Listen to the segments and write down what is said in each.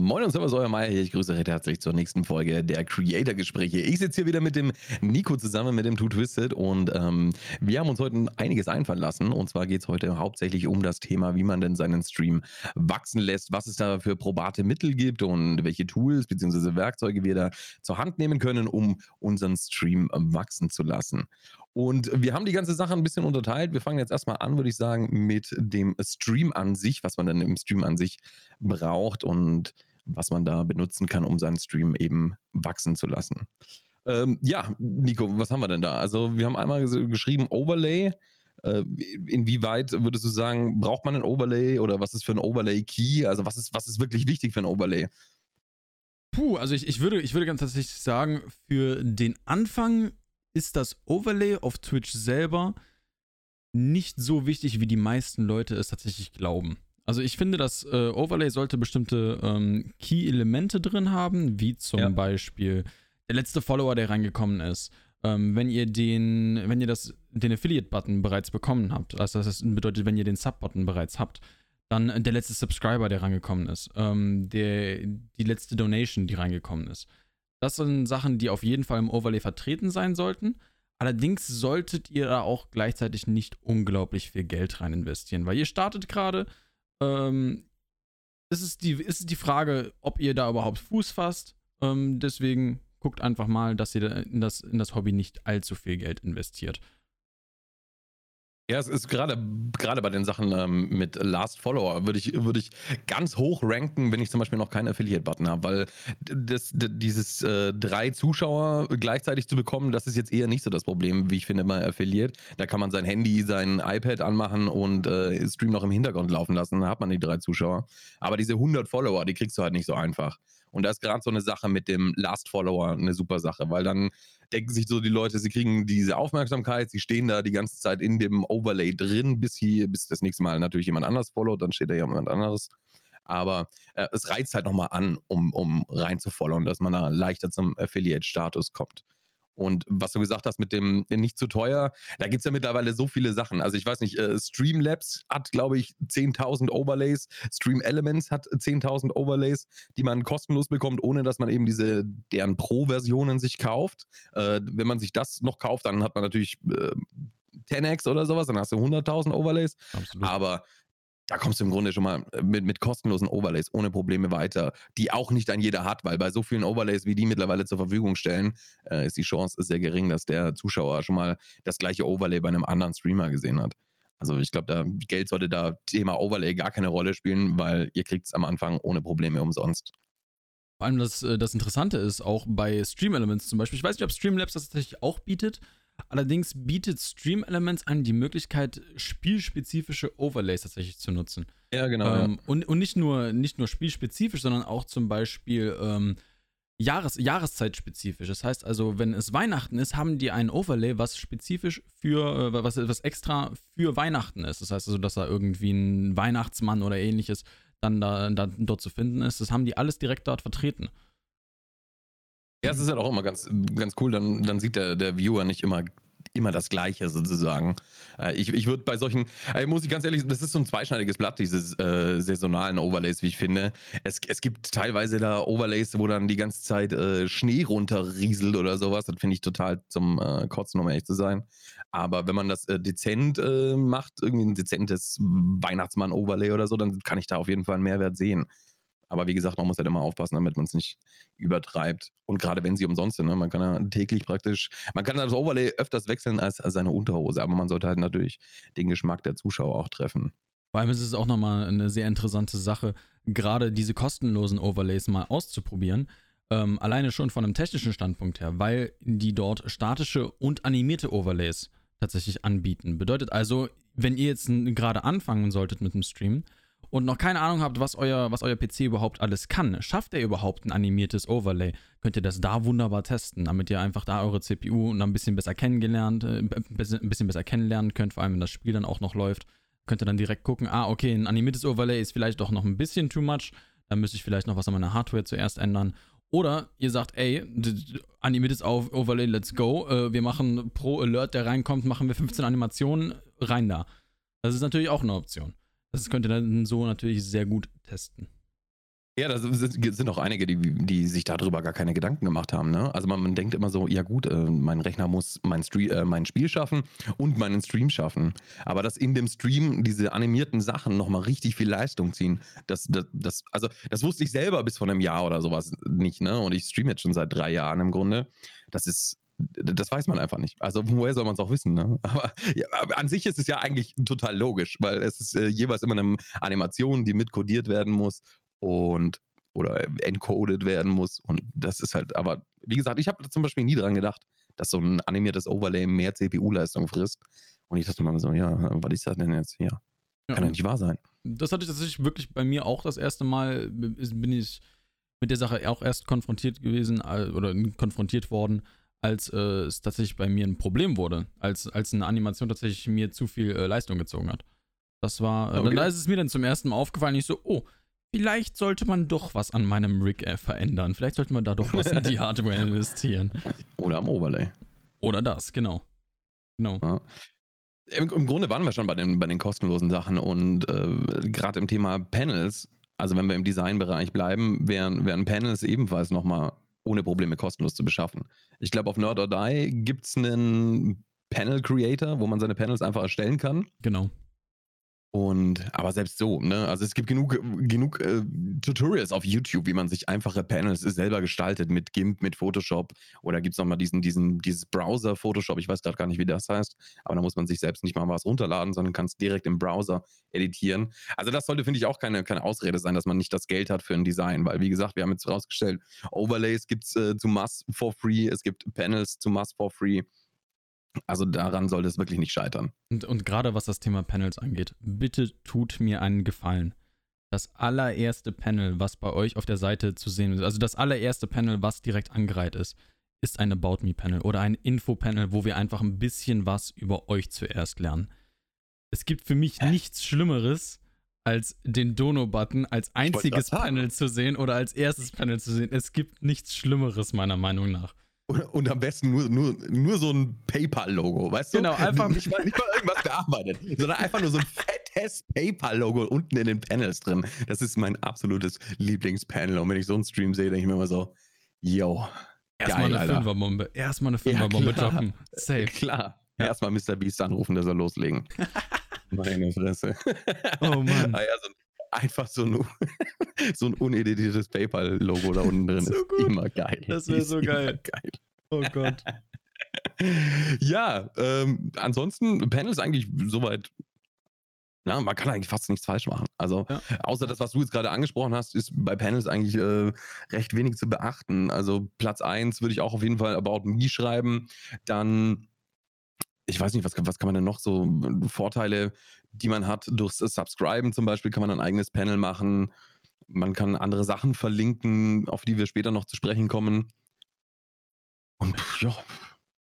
Moin und Servus, euer Meier hier. Ich grüße recht herzlich zur nächsten Folge der Creator-Gespräche. Ich sitze hier wieder mit dem Nico zusammen, mit dem Two Twisted und ähm, wir haben uns heute einiges einfallen lassen. Und zwar geht es heute hauptsächlich um das Thema, wie man denn seinen Stream wachsen lässt, was es da für probate Mittel gibt und welche Tools bzw. Werkzeuge wir da zur Hand nehmen können, um unseren Stream wachsen zu lassen. Und wir haben die ganze Sache ein bisschen unterteilt. Wir fangen jetzt erstmal an, würde ich sagen, mit dem Stream an sich, was man dann im Stream an sich braucht und was man da benutzen kann, um seinen Stream eben wachsen zu lassen. Ähm, ja, Nico, was haben wir denn da? Also wir haben einmal geschrieben Overlay. Äh, inwieweit würdest du sagen, braucht man ein Overlay oder was ist für ein Overlay-Key? Also was ist, was ist wirklich wichtig für ein Overlay? Puh, also ich, ich, würde, ich würde ganz tatsächlich sagen, für den Anfang ist das Overlay auf Twitch selber nicht so wichtig, wie die meisten Leute es tatsächlich glauben. Also ich finde, das äh, Overlay sollte bestimmte ähm, Key-Elemente drin haben, wie zum ja. Beispiel der letzte Follower, der reingekommen ist. Ähm, wenn ihr den, wenn ihr das, den Affiliate-Button bereits bekommen habt, also das bedeutet, wenn ihr den Sub-Button bereits habt, dann der letzte Subscriber, der reingekommen ist, ähm, der, die letzte Donation, die reingekommen ist. Das sind Sachen, die auf jeden Fall im Overlay vertreten sein sollten. Allerdings solltet ihr da auch gleichzeitig nicht unglaublich viel Geld rein investieren, weil ihr startet gerade, ähm, es ist die, es ist die Frage, ob ihr da überhaupt Fuß fasst. Ähm, deswegen guckt einfach mal, dass ihr in das, in das Hobby nicht allzu viel Geld investiert. Ja, es ist gerade gerade bei den Sachen ähm, mit Last Follower würde ich würde ich ganz hoch ranken, wenn ich zum Beispiel noch keinen Affiliate-Button habe, weil das, dieses äh, drei Zuschauer gleichzeitig zu bekommen, das ist jetzt eher nicht so das Problem, wie ich finde bei Affiliate. Da kann man sein Handy, sein iPad anmachen und äh, Stream noch im Hintergrund laufen lassen, dann hat man die drei Zuschauer. Aber diese 100 Follower, die kriegst du halt nicht so einfach. Und da ist gerade so eine Sache mit dem Last Follower eine super Sache, weil dann denken sich so die Leute, sie kriegen diese Aufmerksamkeit, sie stehen da die ganze Zeit in dem Overlay drin, bis hier, bis das nächste Mal natürlich jemand anders followt, dann steht da jemand anderes. Aber äh, es reizt halt nochmal an, um, um rein zu followen, dass man da leichter zum Affiliate-Status kommt. Und was du gesagt hast mit dem nicht zu teuer, da gibt es ja mittlerweile so viele Sachen. Also ich weiß nicht, äh, Streamlabs hat, glaube ich, 10.000 Overlays. Stream Elements hat 10.000 Overlays, die man kostenlos bekommt, ohne dass man eben diese deren Pro-Versionen sich kauft. Äh, wenn man sich das noch kauft, dann hat man natürlich äh, 10x oder sowas, dann hast du 100.000 Overlays. Absolut. Aber da kommst du im Grunde schon mal äh, mit, mit kostenlosen Overlays ohne Probleme weiter, die auch nicht ein jeder hat, weil bei so vielen Overlays, wie die mittlerweile zur Verfügung stellen, äh, ist die Chance sehr gering, dass der Zuschauer schon mal das gleiche Overlay bei einem anderen Streamer gesehen hat. Also ich glaube, da Geld sollte da Thema Overlay gar keine Rolle spielen, weil ihr kriegt es am Anfang ohne Probleme umsonst. Vor allem das, äh, das Interessante ist auch bei Stream Elements zum Beispiel, ich weiß nicht, ob Streamlabs das tatsächlich auch bietet, Allerdings bietet Stream Elements an die Möglichkeit, spielspezifische Overlays tatsächlich zu nutzen. Ja, genau. Ähm, ja. Und, und nicht, nur, nicht nur spielspezifisch, sondern auch zum Beispiel ähm, Jahres, Jahreszeitspezifisch. Das heißt also, wenn es Weihnachten ist, haben die ein Overlay, was spezifisch für, äh, was, was extra für Weihnachten ist. Das heißt also, dass da irgendwie ein Weihnachtsmann oder ähnliches dann da, da dort zu finden ist. Das haben die alles direkt dort vertreten. Ja, es ist halt auch immer ganz, ganz cool, dann, dann sieht der, der Viewer nicht immer, immer das Gleiche sozusagen. Äh, ich, ich würde bei solchen, äh, muss ich ganz ehrlich, das ist so ein zweischneidiges Blatt, diese äh, saisonalen Overlays, wie ich finde. Es, es gibt teilweise da Overlays, wo dann die ganze Zeit äh, Schnee runterrieselt oder sowas. Das finde ich total zum Kotzen, um ehrlich zu sein. Aber wenn man das dezent macht, irgendwie ein dezentes Weihnachtsmann-Overlay oder so, dann kann ich da auf jeden Fall einen Mehrwert sehen. Aber wie gesagt, man muss halt immer aufpassen, damit man es nicht übertreibt. Und gerade wenn sie umsonst sind, ne? man kann ja täglich praktisch, man kann das Overlay öfters wechseln als, als seine Unterhose, aber man sollte halt natürlich den Geschmack der Zuschauer auch treffen. Vor allem ist es auch nochmal eine sehr interessante Sache, gerade diese kostenlosen Overlays mal auszuprobieren. Ähm, alleine schon von einem technischen Standpunkt her, weil die dort statische und animierte Overlays tatsächlich anbieten. Bedeutet also, wenn ihr jetzt gerade anfangen solltet mit dem Stream, und noch keine Ahnung habt, was euer, was euer PC überhaupt alles kann, schafft er überhaupt ein animiertes Overlay, könnt ihr das da wunderbar testen, damit ihr einfach da eure CPU ein bisschen besser kennengelernt, äh, ein bisschen besser kennenlernen könnt, vor allem wenn das Spiel dann auch noch läuft. Könnt ihr dann direkt gucken, ah, okay, ein animiertes Overlay ist vielleicht doch noch ein bisschen too much, dann müsste ich vielleicht noch was an meiner Hardware zuerst ändern. Oder ihr sagt, ey, animiertes Overlay, let's go. Äh, wir machen pro Alert, der reinkommt, machen wir 15 Animationen, rein da. Das ist natürlich auch eine Option. Das könnt ihr dann so natürlich sehr gut testen. Ja, da sind, auch einige, die, die sich darüber gar keine Gedanken gemacht haben. Ne? Also man, man denkt immer so, ja gut, äh, mein Rechner muss mein, Stream, äh, mein Spiel schaffen und meinen Stream schaffen. Aber dass in dem Stream diese animierten Sachen nochmal richtig viel Leistung ziehen, das, das, das, also das wusste ich selber bis vor einem Jahr oder sowas nicht. Ne? Und ich streame jetzt schon seit drei Jahren im Grunde. Das ist das weiß man einfach nicht. Also woher soll man es auch wissen? Ne? Aber, ja, aber, an sich ist es ja eigentlich total logisch, weil es ist äh, jeweils immer eine Animation, die mitkodiert werden muss und oder encoded werden muss. Und das ist halt, aber wie gesagt, ich habe zum Beispiel nie dran gedacht, dass so ein animiertes Overlay mehr CPU-Leistung frisst. Und ich dachte mal so, ja, was ist das denn jetzt hier? Ja. Kann ja nicht wahr sein. Das hatte ich tatsächlich wirklich bei mir auch das erste Mal, bin ich mit der Sache auch erst konfrontiert gewesen oder konfrontiert worden, als äh, es tatsächlich bei mir ein Problem wurde, als, als eine Animation tatsächlich mir zu viel äh, Leistung gezogen hat. Das war, äh, okay. da ist es mir dann zum ersten Mal aufgefallen, ich so, oh, vielleicht sollte man doch was an meinem Rig äh, verändern. Vielleicht sollte man da doch was in die Hardware investieren. Oder am Overlay. Oder das, genau. Genau. Ja. Im, Im, Grunde waren wir schon bei den, bei den kostenlosen Sachen und äh, gerade im Thema Panels, also wenn wir im Designbereich bleiben, wären, wären Panels ebenfalls nochmal ohne Probleme kostenlos zu beschaffen. Ich glaube, auf Nerd or Die gibt es einen Panel Creator, wo man seine Panels einfach erstellen kann. Genau. Und, aber selbst so, ne? Also es gibt genug, genug äh, Tutorials auf YouTube, wie man sich einfache Panels selber gestaltet mit GIMP, mit Photoshop. Oder gibt es nochmal diesen, diesen, dieses Browser Photoshop, ich weiß gerade gar nicht, wie das heißt, aber da muss man sich selbst nicht mal was runterladen, sondern kann es direkt im Browser editieren. Also das sollte, finde ich, auch keine, keine Ausrede sein, dass man nicht das Geld hat für ein Design, weil wie gesagt, wir haben jetzt rausgestellt, Overlays gibt es äh, zu Mass for free, es gibt Panels zu Mass for free. Also daran sollte es wirklich nicht scheitern. Und, und gerade was das Thema Panels angeht, bitte tut mir einen Gefallen. Das allererste Panel, was bei euch auf der Seite zu sehen ist, also das allererste Panel, was direkt angereiht ist, ist ein About Me Panel oder ein Info-Panel, wo wir einfach ein bisschen was über euch zuerst lernen. Es gibt für mich äh. nichts Schlimmeres, als den Dono-Button als einziges Panel zu sehen oder als erstes Panel zu sehen. Es gibt nichts Schlimmeres, meiner Meinung nach. Und, und, am besten nur, nur, nur so ein PayPal-Logo, weißt du? Genau, einfach. Nicht mal, nicht mal irgendwas gearbeitet, sondern einfach nur so ein fettes PayPal-Logo unten in den Panels drin. Das ist mein absolutes Lieblingspanel. Und wenn ich so einen Stream sehe, denke ich mir immer so, yo. Erstmal eine Fünferbombe. Erstmal eine Fünferbombe ja, droppen. Safe. Klar. Ja. Erstmal Mr. Beast anrufen, dass er loslegen. Meine Fresse. Oh Mann. Ah, ja, so einfach so ein, so ein uneditiertes PayPal-Logo da unten drin. So ist gut. immer geil. Das wäre so geil. geil. Oh Gott. ja, ähm, ansonsten, Panel ist eigentlich soweit. Ja, man kann eigentlich fast nichts falsch machen. Also, ja. außer das, was du jetzt gerade angesprochen hast, ist bei Panels eigentlich äh, recht wenig zu beachten. Also, Platz 1 würde ich auch auf jeden Fall About Me schreiben. Dann ich weiß nicht, was, was kann man denn noch so Vorteile die man hat. Durchs Subscriben zum Beispiel kann man ein eigenes Panel machen. Man kann andere Sachen verlinken, auf die wir später noch zu sprechen kommen. Und ja.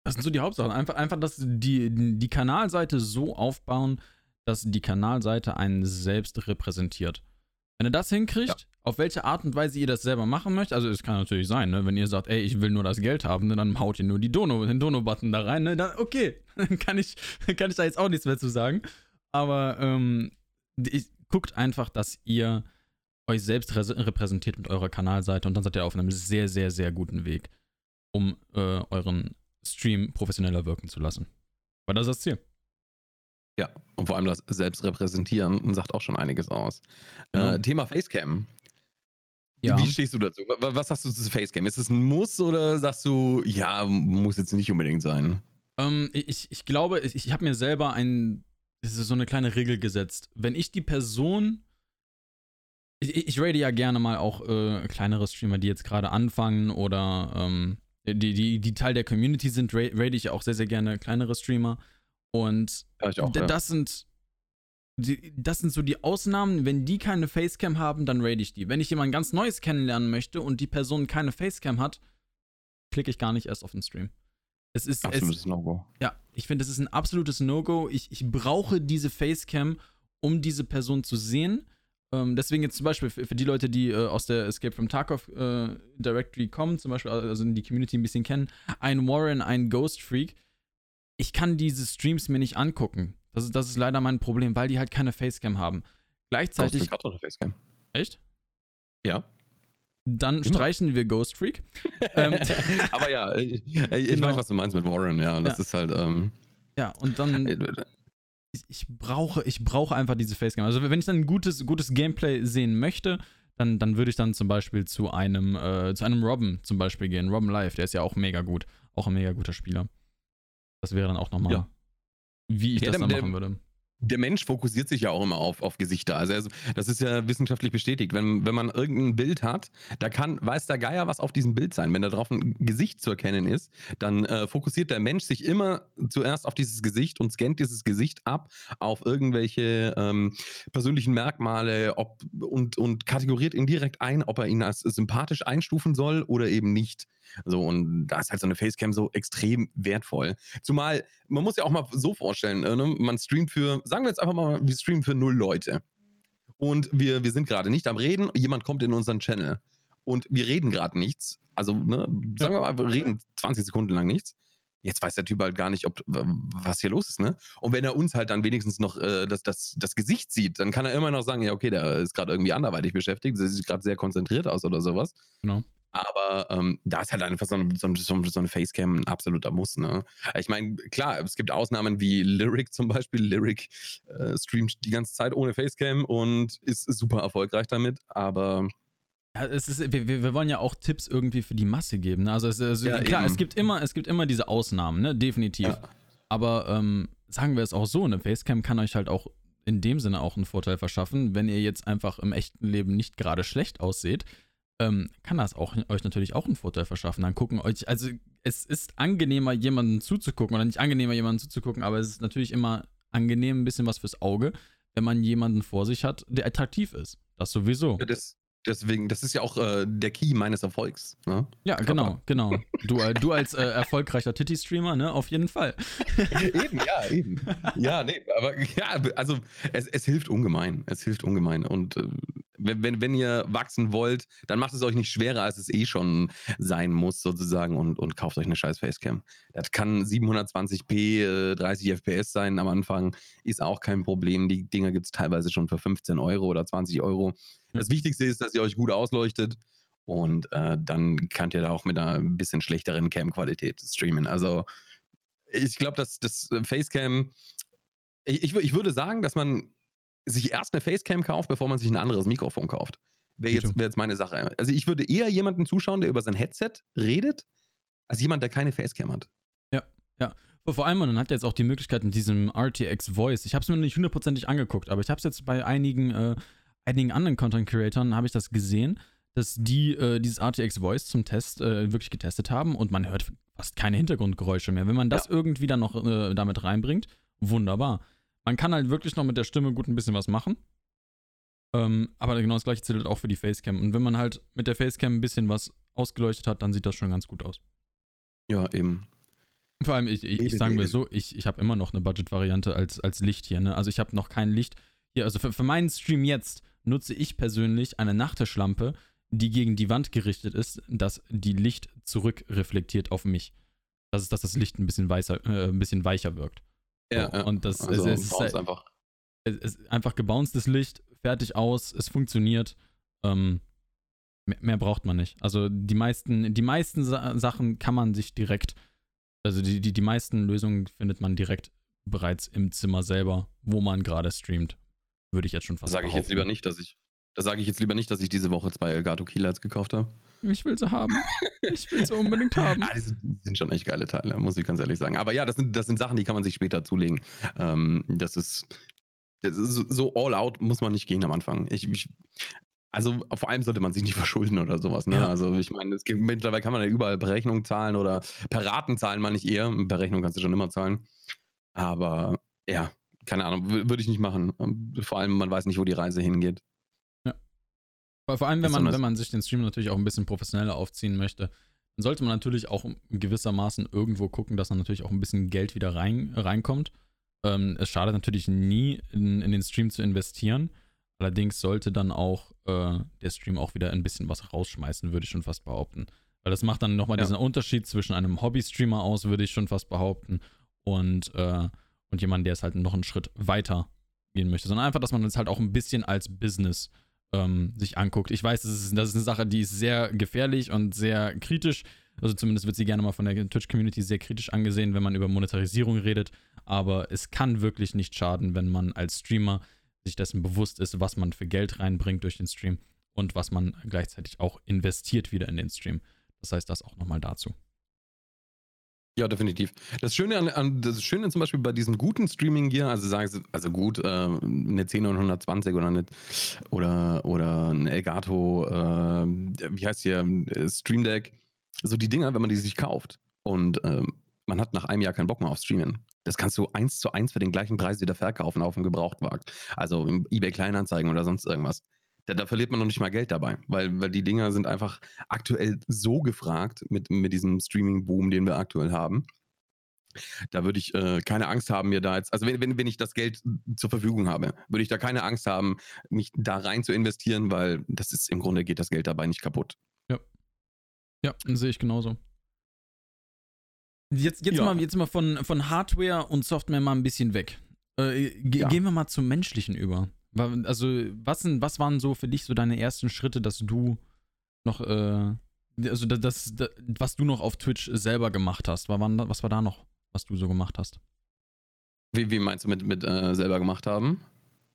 Das sind so die Hauptsachen. Einfach, einfach dass die, die Kanalseite so aufbauen, dass die Kanalseite einen selbst repräsentiert. Wenn ihr das hinkriegt, ja. auf welche Art und Weise ihr das selber machen möchtet, also es kann natürlich sein, ne, wenn ihr sagt, ey, ich will nur das Geld haben, ne, dann haut ihr nur die Dono, den Dono-Button da rein, ne, dann, okay, dann kann ich, kann ich da jetzt auch nichts mehr zu sagen. Aber ähm, ich, guckt einfach, dass ihr euch selbst repräsentiert mit eurer Kanalseite und dann seid ihr auf einem sehr, sehr, sehr guten Weg, um äh, euren Stream professioneller wirken zu lassen. Weil das ist das Ziel. Ja, und vor allem das Selbstrepräsentieren sagt auch schon einiges aus. Ja. Äh, Thema Facecam. Ja. Wie stehst du dazu? Was sagst du zu Facecam? Ist es ein Muss oder sagst du, ja, muss jetzt nicht unbedingt sein? Ähm, ich, ich glaube, ich, ich habe mir selber ein so eine kleine Regel gesetzt. Wenn ich die Person. Ich, ich rate ja gerne mal auch äh, kleinere Streamer, die jetzt gerade anfangen oder ähm, die, die, die Teil der Community sind, rate ich auch sehr, sehr gerne kleinere Streamer. Und auch, das ja. sind. Die, das sind so die Ausnahmen. Wenn die keine Facecam haben, dann rate ich die. Wenn ich jemand ganz Neues kennenlernen möchte und die Person keine Facecam hat, klicke ich gar nicht erst auf den Stream. Es ist absolutes No-Go. Ja, ich finde, es ist ein absolutes No-Go. Ich, ich brauche diese Facecam, um diese Person zu sehen. Ähm, deswegen jetzt zum Beispiel für, für die Leute, die äh, aus der Escape from Tarkov äh, Directory kommen, zum Beispiel, also die Community ein bisschen kennen, ein Warren, ein Ghost Freak. Ich kann diese Streams mir nicht angucken. Das ist, das ist leider mein Problem, weil die halt keine Facecam haben. Gleichzeitig. Ghost Freak hat doch eine Facecam. Echt? Ja. Dann Immer. streichen wir Ghost Freak. ähm, Aber ja, ich, ich Genau. weiß, was du meinst mit Warren, ja. Das Ja. ist halt, ähm, ja, und dann äh, ich, ich brauche, ich brauche einfach diese Facecam. Also wenn ich dann ein gutes, gutes Gameplay sehen möchte, dann, dann würde ich dann zum Beispiel zu einem, äh, zu einem Robben zum Beispiel gehen. Robben Live, der ist ja auch mega gut. Auch ein mega guter Spieler. Das wäre dann auch nochmal, Ja. wie ich Ja, das dann machen würde. Der Mensch fokussiert sich ja auch immer auf, auf Gesichter. Also, also das ist ja wissenschaftlich bestätigt. Wenn, wenn man irgendein Bild hat, da kann, weiß der Geier, was auf diesem Bild sein. Wenn da drauf ein Gesicht zu erkennen ist, dann äh, fokussiert der Mensch sich immer zuerst auf dieses Gesicht und scannt dieses Gesicht ab auf irgendwelche ähm, persönlichen Merkmale ob, und, und kategoriert ihn direkt ein, ob er ihn als sympathisch einstufen soll oder eben nicht. So, und da ist halt so eine Facecam so extrem wertvoll. Zumal, man muss ja auch mal so vorstellen, äh, ne? man streamt für, sagen wir jetzt einfach mal, wir streamen für null Leute. Und wir, wir sind gerade nicht am Reden, jemand kommt in unseren Channel. Und wir reden gerade nichts. Also, ne, sagen wir mal, wir reden 20 Sekunden lang nichts. Jetzt weiß der Typ halt gar nicht, ob was hier los ist, ne? Und wenn er uns halt dann wenigstens noch äh, das, das, das Gesicht sieht, dann kann er immer noch sagen, ja, okay, der ist gerade irgendwie anderweitig beschäftigt, der sieht gerade sehr konzentriert aus oder sowas. Genau. Aber ähm, da ist halt einfach so, ein- so, so, ein- so eine Facecam ein absoluter Muss. Ne? Ich meine, klar, es gibt Ausnahmen wie Lyric zum Beispiel. Lyric äh, streamt die ganze Zeit ohne Facecam und ist super erfolgreich damit. Aber Ja, es ist, wir, wir wollen ja auch Tipps irgendwie für die Masse geben. Ne? Also, es, also Ja, klar, eben. es gibt, immer, es gibt immer diese Ausnahmen, ne? definitiv. Ja. Aber ähm, sagen wir es auch so, eine Facecam kann euch halt auch in dem Sinne auch einen Vorteil verschaffen. Wenn ihr jetzt einfach im echten Leben nicht gerade schlecht ausseht, ähm, kann das auch, euch natürlich auch einen Vorteil verschaffen. Dann gucken euch, also es ist angenehmer, jemanden zuzugucken, oder nicht angenehmer, jemanden zuzugucken, aber es ist natürlich immer angenehm, ein bisschen was fürs Auge, wenn man jemanden vor sich hat, der attraktiv ist. Das sowieso. das, deswegen, das ist ja auch äh, der Key meines Erfolgs. Ne? Ja, genau, genau. Du, äh, du als äh, erfolgreicher Titty-Streamer, ne, auf jeden Fall. eben, ja, eben. Ja, nee, aber ja, also es, es hilft ungemein. Es hilft ungemein. Und äh, wenn, wenn, wenn ihr wachsen wollt, dann macht es euch nicht schwerer, als es eh schon sein muss, sozusagen, und, und kauft euch eine scheiß Facecam. Das kann 720p, äh, 30 FPS sein am Anfang, ist auch kein Problem. Die Dinger gibt es teilweise schon für 15 Euro oder 20 Euro. Das Wichtigste ist, dass ihr euch gut ausleuchtet. Und äh, dann könnt ihr da auch mit einer ein bisschen schlechteren Cam-Qualität streamen. Also ich glaube, dass das äh, Facecam, ich, ich, ich würde sagen, dass man sich erst eine Facecam kauft, bevor man sich ein anderes Mikrofon kauft. Wäre jetzt, wär jetzt meine Sache. Also ich würde eher jemanden zuschauen, der über sein Headset redet, als jemand, der keine Facecam hat. Vor allem, man hat jetzt auch die Möglichkeit mit diesem RTX Voice. Ich habe es mir noch nicht hundertprozentig angeguckt, aber ich habe es jetzt bei einigen, äh, einigen anderen Content Creatoren habe ich das gesehen, dass die äh, dieses RTX Voice zum Test äh, wirklich getestet haben und man hört fast keine Hintergrundgeräusche mehr. Wenn man das irgendwie dann noch äh, damit reinbringt, wunderbar. Man kann halt wirklich noch mit der Stimme gut ein bisschen was machen. Ähm, aber genau das gleiche zählt auch für die Facecam. Und wenn man halt mit der Facecam ein bisschen was ausgeleuchtet hat, dann sieht das schon ganz gut aus. Ja, eben. Vor allem, ich, ich, ich sagen wir so, ich, ich habe immer noch eine Budget-Variante als, als Licht hier. Ne? Also ich habe noch kein Licht. Hier, also für, für meinen Stream jetzt nutze ich persönlich eine Nachttischlampe, die gegen die Wand gerichtet ist, dass die Licht zurückreflektiert auf mich. Das ist, dass das Licht ein bisschen, weißer, äh, ein bisschen weicher wirkt. Ja, So, ja. Und das also, es, es, ist halt, einfach. es ist einfach gebounced Licht, fertig aus, es funktioniert. Ähm, mehr, mehr braucht man nicht. Also die meisten, die meisten Sa Sachen kann man sich direkt, also die, die, die meisten Lösungen findet man direkt bereits im Zimmer selber, wo man gerade streamt. Würde ich jetzt schon fast sage ich jetzt lieber nicht, dass ich. Da sage ich jetzt lieber nicht, dass ich diese Woche zwei Elgato Keylights gekauft habe. Ich will sie haben. Ich will sie unbedingt haben. Ah, die sind, die sind schon echt geile Teile, muss ich ganz ehrlich sagen. Aber ja, das sind, das sind Sachen, die kann man sich später zulegen. Ähm, das ist, das ist so- all out muss man nicht gehen am Anfang. Ich, ich, also vor allem sollte man sich nicht verschulden oder sowas. Ne? Ja. Also ich meine, es gibt mittlerweile kann man ja überall per Rechnung zahlen oder per Raten zahlen man nicht eher. Per Rechnung kannst du schon immer zahlen. Aber ja, keine Ahnung, wür- würde ich nicht machen. Ähm, Vor allem, man weiß nicht, wo die Reise hingeht. Vor vor allem, wenn man, wenn man sich den Stream natürlich auch ein bisschen professioneller aufziehen möchte, dann sollte man natürlich auch gewissermaßen irgendwo gucken, dass dann natürlich auch ein bisschen Geld wieder rein, reinkommt. Ähm, es schadet natürlich nie, in, in den Stream zu investieren. Allerdings sollte dann auch äh, der Stream auch wieder ein bisschen was rausschmeißen, würde ich schon fast behaupten. Weil das macht dann nochmal Ja. diesen Unterschied zwischen einem Hobby-Streamer aus, würde ich schon fast behaupten, und, äh, und jemand, der es halt noch einen Schritt weiter gehen möchte. Sondern einfach, dass man es halt auch ein bisschen als Business ähm, sich anguckt. Ich weiß, das ist, das ist eine Sache, die ist sehr gefährlich und sehr kritisch. Also zumindest wird sie gerne mal von der Twitch-Community sehr kritisch angesehen, wenn man über Monetarisierung redet. Aber es kann wirklich nicht schaden, wenn man als Streamer sich dessen bewusst ist, was man für Geld reinbringt durch den Stream und was man gleichzeitig auch investiert wieder in den Stream. Das heißt, das auch nochmal dazu. Ja, definitiv. Das Schöne an, an, das Schöne zum Beispiel bei diesem guten Streaming Gear, also sagen Sie, also gut, äh, eine 10920 oder eine, oder, oder ein Elgato, äh, wie heißt hier, Stream Deck, so die Dinger, wenn man die sich kauft und äh, man hat nach einem Jahr keinen Bock mehr auf Streamen. Das kannst du eins zu eins für den gleichen Preis wieder verkaufen auf dem Gebrauchtmarkt. Also im eBay Kleinanzeigen oder sonst irgendwas. Da, da, verliert man noch nicht mal Geld dabei, weil, weil die Dinger sind einfach aktuell so gefragt mit, mit diesem Streaming-Boom, den wir aktuell haben. Da würde ich äh, keine Angst haben, mir da jetzt, also wenn, wenn, wenn ich das Geld zur Verfügung habe, würde ich da keine Angst haben, mich da rein zu investieren, weil das ist im Grunde geht das Geld dabei nicht kaputt. Ja. Ja, sehe ich genauso. Jetzt, jetzt, ja. mal, jetzt mal von, von Hardware und Software mal ein bisschen weg. Äh, ja. Gehen wir mal zum Menschlichen über. Also, was, sind, was waren so für dich so deine ersten Schritte, dass du noch, äh, also das, das, was du noch auf Twitch selber gemacht hast? Was, waren, was war da noch, was du so gemacht hast? Wie, wie meinst du mit, mit äh, selber gemacht haben?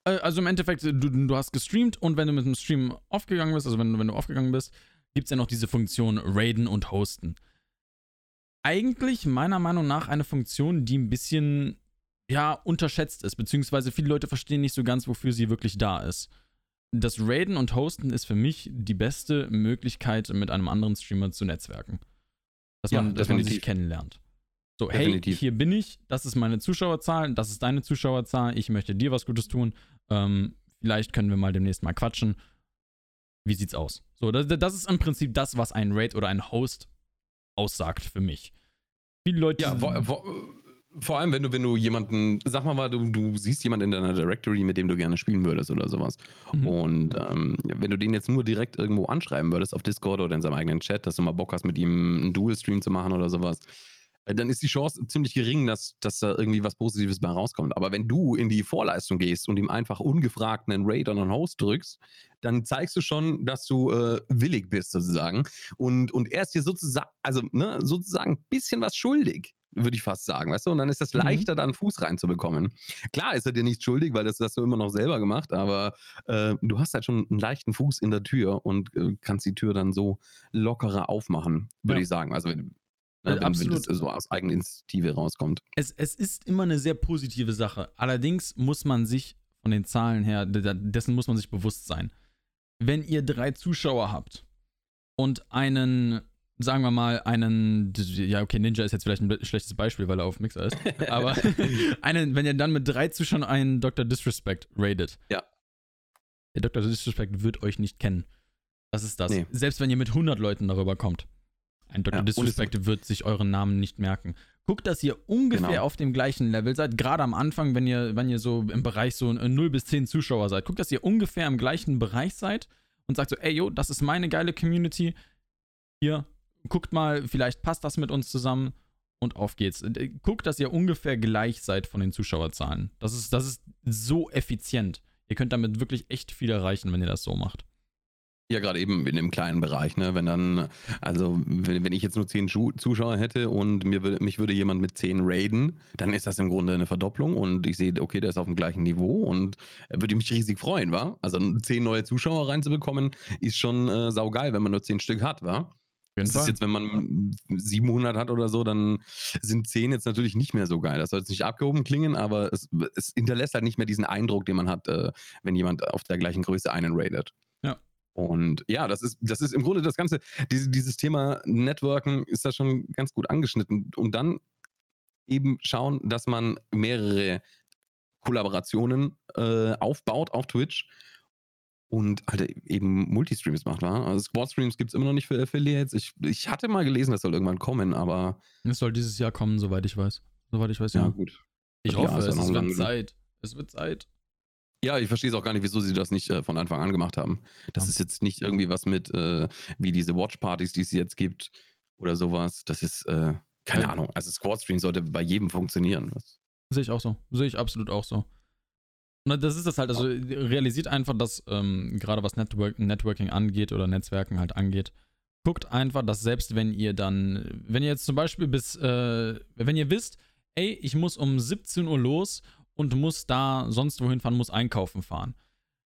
Äh, also im Endeffekt, du, du hast gestreamt und wenn du mit dem Stream aufgegangen bist, also wenn, wenn du aufgegangen bist, gibt es ja noch diese Funktion Raiden und Hosten. Eigentlich meiner Meinung nach eine Funktion, die ein bisschen ja, unterschätzt ist, beziehungsweise viele Leute verstehen nicht so ganz, wofür sie wirklich da ist. Das Raiden und Hosten ist für mich die beste Möglichkeit, mit einem anderen Streamer zu netzwerken. Dass man, ja, dass man sich kennenlernt. So, definitiv. hey, hier bin ich, das ist meine Zuschauerzahl, das ist deine Zuschauerzahl, ich möchte dir was Gutes tun. Ähm, vielleicht können wir mal demnächst mal quatschen. Wie sieht's aus? So, das, das ist im Prinzip das, was ein Raid oder ein Host aussagt für mich. Viele Leute. Ja, wo, wo, vor allem, wenn du, wenn du jemanden, sag mal mal, du, du siehst jemanden in deiner Directory, mit dem du gerne spielen würdest oder sowas. Mhm. Und ähm, wenn du den jetzt nur direkt irgendwo anschreiben würdest, auf Discord oder in seinem eigenen Chat, dass du mal Bock hast, mit ihm einen Dual-Stream zu machen oder sowas, äh, dann ist die Chance ziemlich gering, dass, dass da irgendwie was Positives bei rauskommt. Aber wenn du in die Vorleistung gehst und ihm einfach ungefragt einen Raid oder einen Host drückst, dann zeigst du schon, dass du äh, willig bist, sozusagen. Und, und er ist dir sozusagen, also ne, sozusagen ein bisschen was schuldig würde ich fast sagen, weißt du? Und dann ist es mhm. leichter, da einen Fuß reinzubekommen. Klar ist er dir nicht schuldig, weil das hast du immer noch selber gemacht, aber äh, du hast halt schon einen leichten Fuß in der Tür und äh, kannst die Tür dann so lockerer aufmachen, würde ja. ich sagen. Also wenn, ne, wenn, Absolut. wenn das so aus eigener Initiative rauskommt. Es, es ist immer eine sehr positive Sache. Allerdings muss man sich von den Zahlen her, dessen muss man sich bewusst sein. Wenn ihr drei Zuschauer habt und einen sagen wir mal, einen, ja, okay, Ninja ist jetzt vielleicht ein schlechtes Beispiel, weil er auf Mixer ist, aber einen, wenn ihr dann mit drei Zuschauern einen Dr. Disrespect raidet. Ja. Der Dr. Disrespect wird euch nicht kennen. Das ist das. Nee. Selbst wenn ihr mit 100 Leuten darüber kommt. Ein Dr. Ja, Disrespect wird sich euren Namen nicht merken. Guckt, dass ihr ungefähr genau. auf dem gleichen Level seid. Gerade am Anfang, wenn ihr, wenn ihr so im Bereich so 0 bis 10 Zuschauer seid. Guckt, dass ihr ungefähr im gleichen Bereich seid und sagt so, ey, yo, das ist meine geile Community. Hier, guckt mal, vielleicht passt das mit uns zusammen und auf geht's. Äh, guckt, dass ihr ungefähr gleich seid von den Zuschauerzahlen. Das ist, das ist so effizient. Ihr könnt damit wirklich echt viel erreichen, wenn ihr das so macht. Ja, gerade eben in dem kleinen Bereich, ne? Wenn dann, also wenn, wenn ich jetzt nur zehn Zuschauer hätte und mir, mich würde jemand mit zehn raiden, dann ist das im Grunde eine Verdopplung und ich sehe, okay, der ist auf dem gleichen Niveau und würde mich riesig freuen, wa? Also zehn neue Zuschauer reinzubekommen, ist schon äh, saugeil, wenn man nur zehn Stück hat, wa? Das ist jetzt, wenn man 700 hat oder so, dann sind 10 jetzt natürlich nicht mehr so geil. Das soll jetzt nicht abgehoben klingen, aber es, es hinterlässt halt nicht mehr diesen Eindruck, den man hat, äh, wenn jemand auf der gleichen Größe einen raidet. Ja. Und ja, das ist, das ist im Grunde das Ganze, diese, dieses Thema Networken ist da schon ganz gut angeschnitten. Und dann eben schauen, dass man mehrere Kollaborationen äh, aufbaut auf Twitch und halt eben Multistreams macht, war. Also Squad-Streams gibt es immer noch nicht für Affiliates. Ich, ich hatte mal gelesen, das soll irgendwann kommen, aber. Es soll dieses Jahr kommen, soweit ich weiß. Soweit ich weiß, ja. ja gut. Ich hoffe, ja, es, es wird Zeit. Es wird Zeit. Ja, ich verstehe es auch gar nicht, wieso sie das nicht äh, von Anfang an gemacht haben. Das ja. ist jetzt nicht irgendwie was mit, äh, wie diese Watch-Partys, die es jetzt gibt oder sowas. Das ist, äh, keine. Ahnung. Also Squad-Stream sollte bei jedem funktionieren. Sehe ich auch so. Sehe ich absolut auch so. Und das ist das halt, also realisiert einfach, dass ähm, gerade was Network, Networking angeht oder Netzwerken halt angeht, guckt einfach, dass selbst wenn ihr dann, wenn ihr jetzt zum Beispiel bis, äh, wenn ihr wisst, ey, ich muss um 17 Uhr los und muss da sonst wohin fahren, muss einkaufen fahren,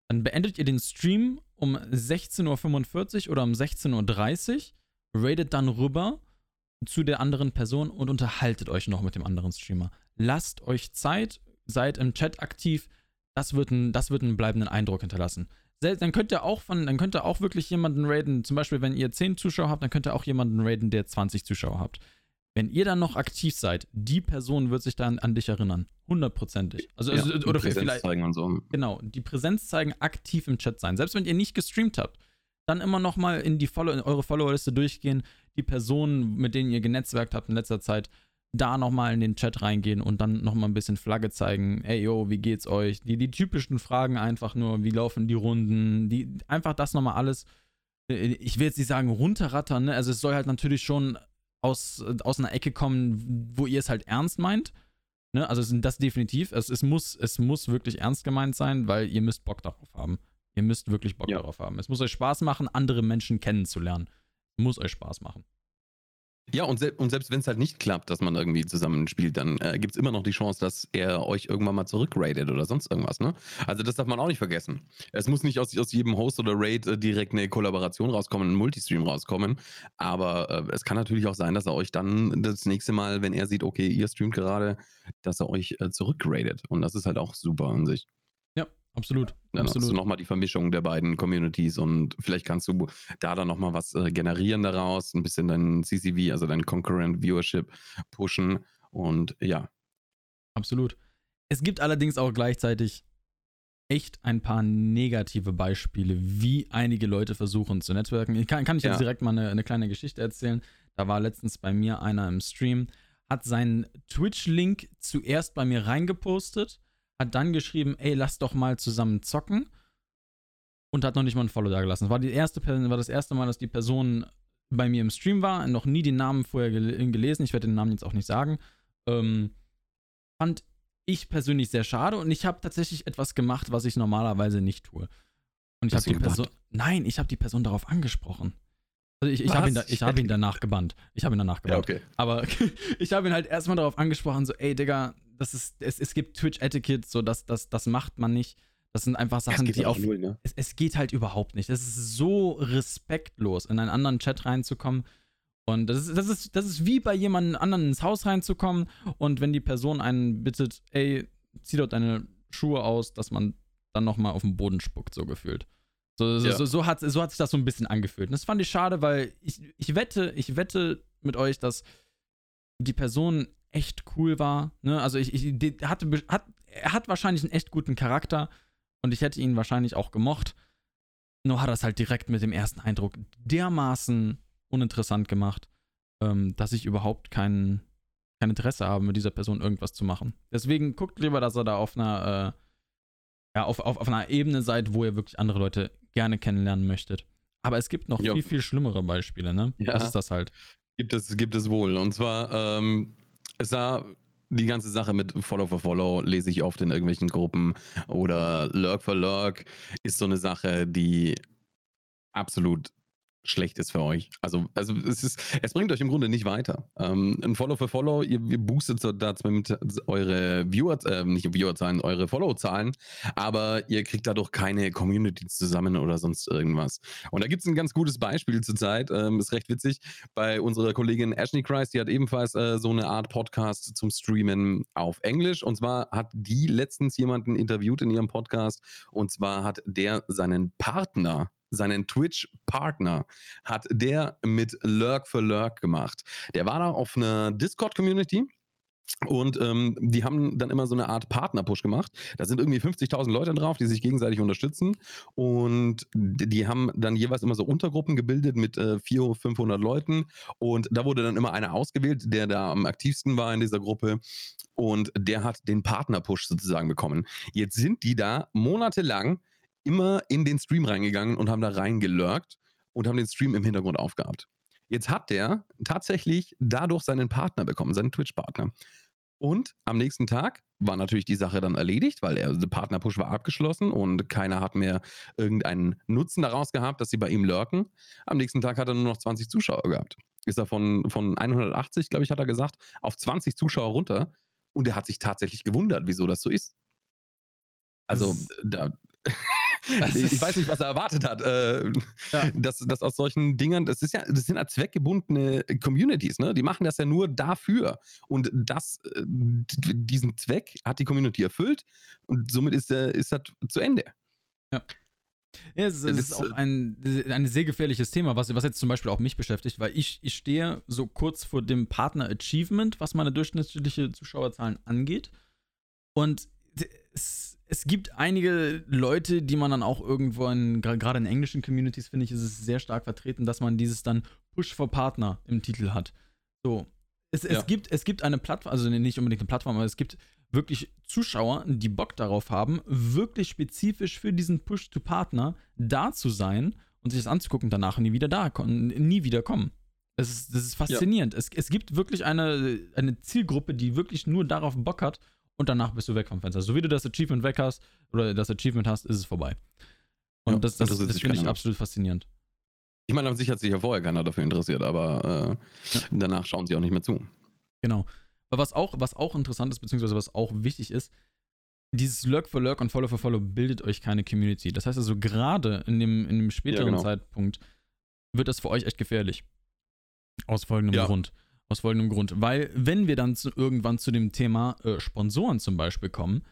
dann beendet ihr den Stream um 16.45 Uhr oder um 16.30 Uhr, raidet dann rüber zu der anderen Person und unterhaltet euch noch mit dem anderen Streamer. Lasst euch Zeit, seid im Chat aktiv. Das wird, ein, das wird einen bleibenden Eindruck hinterlassen. Dann könnt ihr auch von, dann könnt ihr auch wirklich jemanden raiden. Zum Beispiel, wenn ihr 10 Zuschauer habt, dann könnt ihr auch jemanden raiden, der 20 Zuschauer habt. Wenn ihr dann noch aktiv seid, die Person wird sich dann an dich erinnern. Hundertprozentig. Also, Ja, oder Präsenz vielleicht. zeigen und so. Genau, die Präsenz zeigen, aktiv im Chat sein. Selbst wenn ihr nicht gestreamt habt, dann immer noch mal in die Follow in eure Followerliste durchgehen, die Personen, mit denen ihr genetzwerkt habt in letzter Zeit, da noch mal in den Chat reingehen und dann noch mal ein bisschen Flagge zeigen. Ey, yo, wie geht's euch? Die, die typischen Fragen einfach nur, wie laufen die Runden? Die, einfach das noch mal alles, ich will jetzt nicht sagen runterrattern, ne? Also es soll halt natürlich schon aus, aus einer Ecke kommen, wo ihr es halt ernst meint. Ne? Also es- das definitiv. Es, es, muss, es muss wirklich ernst gemeint sein, weil ihr müsst Bock darauf haben. Ihr müsst wirklich Bock Ja. darauf haben. Es muss euch Spaß machen, andere Menschen kennenzulernen. Muss euch Spaß machen. Ja, und, sel und selbst wenn es halt nicht klappt, dass man irgendwie zusammen spielt, dann äh, gibt es immer noch die Chance, dass er euch irgendwann mal zurückraidet oder sonst irgendwas, ne? Also das darf man auch nicht vergessen. Es muss nicht aus, aus jedem Host oder Raid äh, direkt eine Kollaboration rauskommen, ein Multistream rauskommen, aber äh, es kann natürlich auch sein, dass er euch dann das nächste Mal, wenn er sieht, okay, ihr streamt gerade, dass er euch äh, zurückraidet. Und das ist halt auch super an sich. Absolut. Dann hast du absolut. nochmal die Vermischung der beiden Communities und vielleicht kannst du da dann nochmal was äh, generieren daraus, ein bisschen dein CCV, also dein Concurrent Viewership pushen und ja. Absolut. Es gibt allerdings auch gleichzeitig echt ein paar negative Beispiele, wie einige Leute versuchen zu networken. Ich kann, kann ich jetzt Ja. direkt mal eine, eine kleine Geschichte erzählen. Da war letztens bei mir einer im Stream, hat seinen Twitch-Link zuerst bei mir reingepostet, hat dann geschrieben, ey, lass doch mal zusammen zocken und hat noch nicht mal ein Follow da gelassen. War, die erste, Per- war das erste Mal, dass die Person bei mir im Stream war, noch nie den Namen vorher gel gelesen, ich werde den Namen jetzt auch nicht sagen. Ähm, fand ich persönlich sehr schade und ich habe tatsächlich etwas gemacht, was ich normalerweise nicht tue. Und ich habe die? Person. Nein, ich habe die Person darauf angesprochen. Also ich, ich habe ihn, da, ich hab ihn danach gebannt. Ich habe ihn danach gebannt. okay. Aber ich habe ihn halt erstmal darauf angesprochen, so, ey, Digga, das ist, es, es gibt Twitch-Etiquette, so, das, das, das macht man nicht. Das sind einfach Sachen, die auf. null, ne? Es, es geht halt überhaupt nicht. Es ist so respektlos, in einen anderen Chat reinzukommen. Und das ist, das ist, das ist wie bei jemandem anderen ins Haus reinzukommen und wenn die Person einen bittet, ey, zieh doch deine Schuhe aus, dass man dann nochmal auf den Boden spuckt, so gefühlt. So, so, Ja. so, so, hat, so hat sich das so ein bisschen angefühlt. Und das fand ich schade, weil ich, ich wette, ich wette mit euch, dass die Person echt cool war. Ne? Also ich, ich hatte, hat, er hat wahrscheinlich einen echt guten Charakter und ich hätte ihn wahrscheinlich auch gemocht. Nur hat es halt direkt mit dem ersten Eindruck dermaßen uninteressant gemacht, ähm, dass ich überhaupt kein, kein Interesse habe, mit dieser Person irgendwas zu machen. Deswegen guckt lieber, dass er da auf einer, äh, ja, auf, auf, auf einer Ebene seid, wo ihr wirklich andere Leute gerne kennenlernen möchtet. Aber es gibt noch Ja. viel, viel schlimmere Beispiele, ne? Ja. Das ist das halt. Gibt es, gibt es wohl. Und zwar, ähm, sah die ganze Sache mit Follow for Follow lese ich oft in irgendwelchen Gruppen oder Lurk for Lurk ist so eine Sache, die absolut schlecht ist für euch. Also, also es ist, es bringt euch im Grunde nicht weiter. Ähm, ein Follow for Follow, ihr, ihr boostet so da zwar mit eure Viewer, äh, nicht Viewerzahlen, eure Follow-Zahlen, aber ihr kriegt dadurch keine Community zusammen oder sonst irgendwas. Und da gibt es ein ganz gutes Beispiel zurzeit, ähm, ist recht witzig, bei unserer Kollegin Ashley Christ, die hat ebenfalls äh, so eine Art Podcast zum Streamen auf Englisch. Und zwar hat die letztens jemanden interviewt in ihrem Podcast. Und zwar hat der seinen Partner, seinen Twitch-Partner, hat der mit Lurk for Lurk gemacht. Der war da auf einer Discord-Community. Und ähm, die haben dann immer so eine Art Partner-Push gemacht. Da sind irgendwie 50.000 Leute drauf, die sich gegenseitig unterstützen. Und die die haben dann jeweils immer so Untergruppen gebildet mit äh, 400, 500 Leuten. Und da wurde dann immer einer ausgewählt, der da am aktivsten war in dieser Gruppe. Und der hat den Partner-Push sozusagen bekommen. Jetzt sind die da monatelang immer in den Stream reingegangen und haben da reingelurkt und haben den Stream im Hintergrund aufgehabt. Jetzt hat der tatsächlich dadurch seinen Partner bekommen, seinen Twitch-Partner. Und am nächsten Tag war natürlich die Sache dann erledigt, weil der Partnerpush war abgeschlossen und keiner hat mehr irgendeinen Nutzen daraus gehabt, dass sie bei ihm lurken. Am nächsten Tag hat er nur noch 20 Zuschauer gehabt. Ist er von, von 180, glaube ich, hat er gesagt, auf 20 Zuschauer runter. Und er hat sich tatsächlich gewundert, wieso das so ist. Also, da, ich weiß nicht, was er erwartet hat. Äh, ja. dass, dass aus solchen Dingern, das ist ja, das sind ja zweckgebundene Communities, ne? Die machen das ja nur dafür. Und das, äh, diesen Zweck hat die Community erfüllt und somit ist, äh, ist das zu Ende. Ja. Ja, es, es ist auch ein, ein sehr gefährliches Thema, was, was jetzt zum Beispiel auch mich beschäftigt, weil ich, ich stehe so kurz vor dem Partner Achievement, was meine durchschnittliche Zuschauerzahlen angeht. Und es, es gibt einige Leute, die man dann auch irgendwo in, gerade in englischen Communities, finde ich, ist es sehr stark vertreten, dass man dieses dann Push for Partner im Titel hat. So. Es, es, ja. gibt, es gibt eine Plattform, also nicht unbedingt eine Plattform, aber es gibt wirklich Zuschauer, die Bock darauf haben, wirklich spezifisch für diesen Push to Partner da zu sein und sich das anzugucken, danach nie wieder da, nie wieder kommen. Das ist, das ist faszinierend. Ja. Es, es gibt wirklich eine, eine Zielgruppe, die wirklich nur darauf Bock hat und danach bist du weg vom Fenster. So wie du das Achievement weg hast oder das Achievement hast, ist es vorbei. Und ja, das, das, das, das finde ich absolut faszinierend. Ich meine, an sich hat sich ja vorher keiner dafür interessiert, aber äh, ja. danach schauen sie auch nicht mehr zu. Genau. Aber was auch, was auch interessant ist, beziehungsweise was auch wichtig ist, dieses Lurk for Lurk und Follow for Follow bildet euch keine Community. Das heißt also, gerade in dem, in dem späteren ja, genau. Zeitpunkt wird das für euch echt gefährlich. Aus folgendem ja. Grund. Aus folgendem Grund. Weil, wenn wir dann zu, irgendwann zu dem Thema äh, Sponsoren zum Beispiel kommen,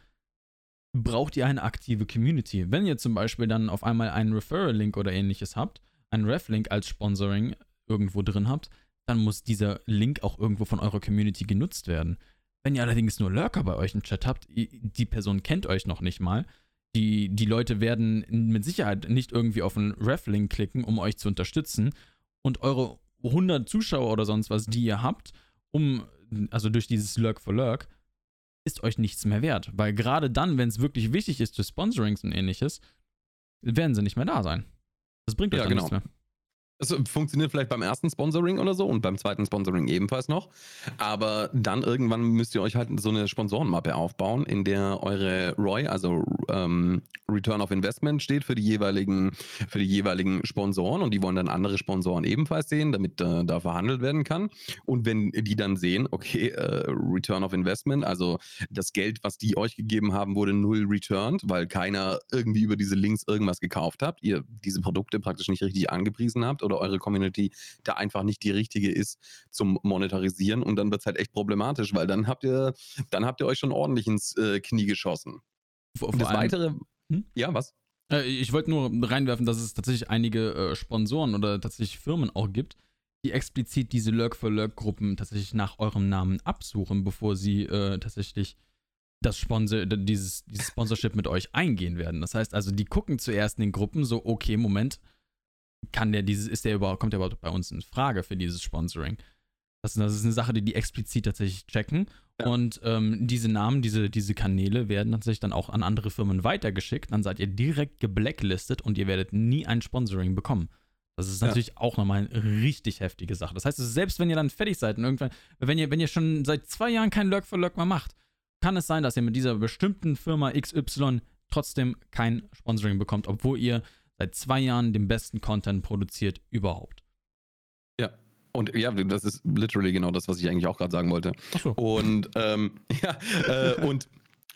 braucht ihr eine aktive Community. Wenn ihr zum Beispiel dann auf einmal einen Referral-Link oder ähnliches habt, einen Ref-Link als Sponsoring irgendwo drin habt, dann muss dieser Link auch irgendwo von eurer Community genutzt werden. Wenn ihr allerdings nur Lurker bei euch im Chat habt, die Person kennt euch noch nicht mal, die, die Leute werden mit Sicherheit nicht irgendwie auf einen Ref-Link klicken, um euch zu unterstützen und eure 100 Zuschauer oder sonst was, die ihr habt, um, also durch dieses Lurk for Lurk, ist euch nichts mehr wert. Weil gerade dann, wenn es wirklich wichtig ist für Sponsorings und ähnliches, werden sie nicht mehr da sein. Das bringt euch ja, genau. nichts mehr. Es funktioniert vielleicht beim ersten Sponsoring oder so und beim zweiten Sponsoring ebenfalls noch. Aber dann irgendwann müsst ihr euch halt so eine Sponsorenmappe aufbauen, in der eure ROI, also ähm, Return of Investment, steht für die jeweiligen, für die jeweiligen Sponsoren und die wollen dann andere Sponsoren ebenfalls sehen, damit äh, da verhandelt werden kann. Und wenn die dann sehen, okay, äh, Return of Investment, also das Geld, was die euch gegeben haben, wurde null returned, weil keiner irgendwie über diese Links irgendwas gekauft habt, ihr diese Produkte praktisch nicht richtig angepriesen habt oder eure Community da einfach nicht die richtige ist zum Monetarisieren und dann wird es halt echt problematisch, weil dann habt ihr, dann habt ihr euch schon ordentlich ins äh, Knie geschossen. Vor, das weitere, hm? ja, was? Äh, ich wollte nur reinwerfen, dass es tatsächlich einige äh, Sponsoren oder tatsächlich Firmen auch gibt, die explizit diese Lurk for Lurk Gruppen tatsächlich nach eurem Namen absuchen, bevor sie äh, tatsächlich das Sponsor, dieses, dieses Sponsorship mit euch eingehen werden. Das heißt also, die gucken zuerst in den Gruppen so, okay, Moment, kann der dieses, ist der überhaupt, kommt der überhaupt bei uns in Frage für dieses Sponsoring? Das, das ist eine Sache, die die explizit tatsächlich checken. Ja. Und ähm, diese Namen, diese, diese Kanäle werden tatsächlich dann auch an andere Firmen weitergeschickt. Dann seid ihr direkt geblacklistet und ihr werdet nie ein Sponsoring bekommen. Das ist natürlich ja. auch nochmal eine richtig heftige Sache. Das heißt, selbst wenn ihr dann fertig seid und irgendwann, wenn ihr, wenn ihr schon seit zwei Jahren kein Lurk for Lurk mehr macht, kann es sein, dass ihr mit dieser bestimmten Firma XY trotzdem kein Sponsoring bekommt, obwohl ihr seit zwei Jahren den besten Content produziert überhaupt. Und ja, das ist literally genau das, was ich eigentlich auch gerade sagen wollte. Ach so. Und ähm, ja, äh, und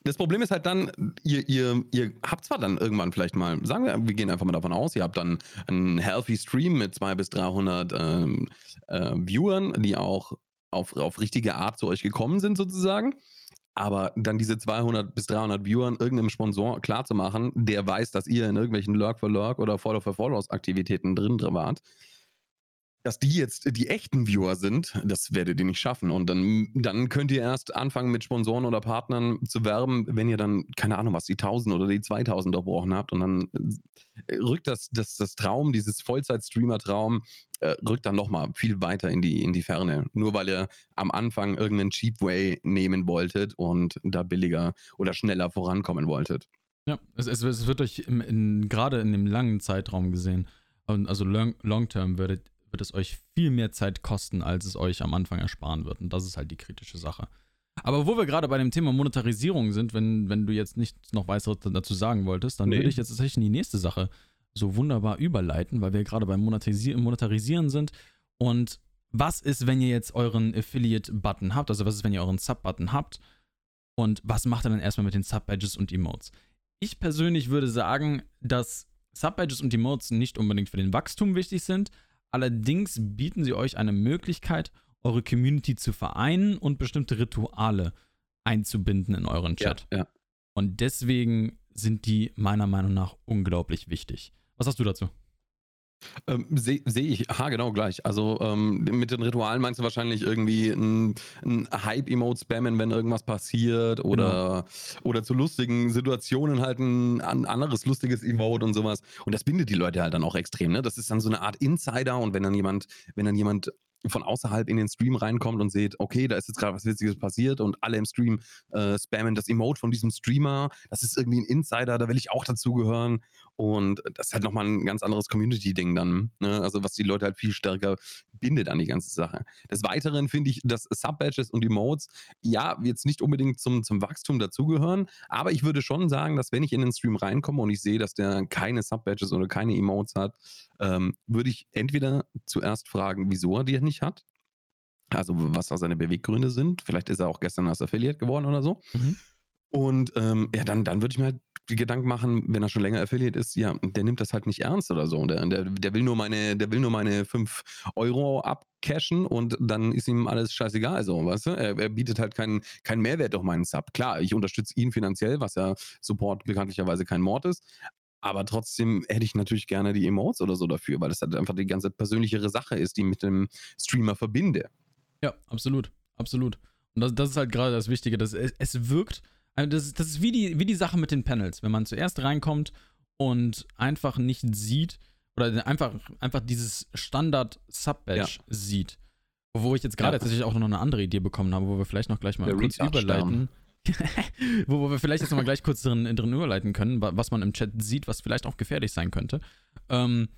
das Problem ist halt dann, ihr, ihr, ihr habt zwar dann irgendwann vielleicht mal, sagen wir, wir gehen einfach mal davon aus, ihr habt dann einen healthy Stream mit 200 bis 300 ähm, äh, Viewern, die auch auf, auf richtige Art zu euch gekommen sind sozusagen. Aber dann diese 200 bis 300 Viewern irgendeinem Sponsor klarzumachen, der weiß, dass ihr in irgendwelchen Lurk for Lurk oder Follow for Follows Aktivitäten drin wart, dass die jetzt die echten Viewer sind, das werdet ihr nicht schaffen. Und dann, dann könnt ihr erst anfangen mit Sponsoren oder Partnern zu werben, wenn ihr dann, keine Ahnung was, die 1000 oder die 2000 durchbrochen habt. Und dann äh, rückt das, das, das Traum, dieses Vollzeit-Streamer-Traum, äh, rückt dann nochmal viel weiter in die, in die Ferne. Nur weil ihr am Anfang irgendeinen Cheap Way nehmen wolltet und da billiger oder schneller vorankommen wolltet. Ja, es, es, es wird euch im, in, gerade in dem langen Zeitraum gesehen, also long, long term werdet wird es euch viel mehr Zeit kosten, als es euch am Anfang ersparen wird. Und das ist halt die kritische Sache. Aber wo wir gerade bei dem Thema Monetarisierung sind, wenn, wenn du jetzt nichts noch weiteres dazu sagen wolltest, dann Nee. würde ich jetzt tatsächlich in die nächste Sache so wunderbar überleiten, weil wir gerade beim Monetarisi Monetarisieren sind. Und was ist, wenn ihr jetzt euren Affiliate-Button habt? Also was ist, wenn ihr euren Sub-Button habt? Und was macht ihr dann erstmal mit den Sub-Badges und Emotes? Ich persönlich würde sagen, dass Sub-Badges und Emotes nicht unbedingt für den Wachstum wichtig sind. Allerdings bieten sie euch eine Möglichkeit, eure Community zu vereinen und bestimmte Rituale einzubinden in euren Chat. Ja, ja. Und deswegen sind die meiner Meinung nach unglaublich wichtig. Was hast du dazu? Ähm, Sehe seh ich, ha, genau gleich. Also ähm, mit den Ritualen meinst du wahrscheinlich irgendwie ein, ein Hype-Emote spammen, wenn irgendwas passiert oder, oder zu lustigen Situationen halt ein, an, anderes lustiges Emote und sowas. Und das bindet die Leute halt dann auch extrem, ne? Das ist dann so eine Art Insider und wenn dann jemand, wenn dann jemand von außerhalb in den Stream reinkommt und seht, okay, da ist jetzt gerade was Witziges passiert und alle im Stream äh, spammen das Emote von diesem Streamer, das ist irgendwie ein Insider, da will ich auch dazugehören. Und das ist halt nochmal ein ganz anderes Community-Ding dann. Ne? Also was die Leute halt viel stärker bindet an die ganze Sache. Des Weiteren finde ich, dass Sub-Badges und Emotes ja jetzt nicht unbedingt zum, zum Wachstum dazugehören, aber ich würde schon sagen, dass wenn ich in den Stream reinkomme und ich sehe, dass der keine Sub-Badges oder keine Emotes hat, ähm, würde ich entweder zuerst fragen, wieso er die nicht hat. Also was da seine Beweggründe sind. Vielleicht ist er auch gestern als Affiliate geworden oder so. Mhm. Und ähm, ja, dann, dann würde ich mir halt Gedanken machen, wenn er schon länger Affiliate ist, ja, der nimmt das halt nicht ernst oder so. Der, der, der will nur meine, der will nur meine 5 Euro abcashen und dann ist ihm alles scheißegal, so, weißt du? Er, er bietet halt keinen keinen Mehrwert durch meinen Sub. Klar, ich unterstütze ihn finanziell, was ja Support bekanntlicherweise kein Mord ist. Aber trotzdem hätte ich natürlich gerne die Emotes oder so dafür, weil das halt einfach die ganze persönlichere Sache ist, die ich mit dem Streamer verbinde. Ja, absolut. Absolut. Und das, das ist halt gerade das Wichtige. Dass es, es wirkt, also das, ist- das ist wie die, wie die Sache mit den Panels. Wenn man zuerst reinkommt und einfach nicht sieht, oder einfach, einfach dieses Standard-Sub-Badge sieht. Wo ich jetzt gerade Ja. tatsächlich auch noch eine andere Idee bekommen habe, wo wir vielleicht noch gleich mal Der kurz überleiten. wo, wo wir vielleicht jetzt noch mal gleich kurz drin, drin überleiten können, wa- was man im Chat sieht, was vielleicht auch gefährlich sein könnte. Ähm,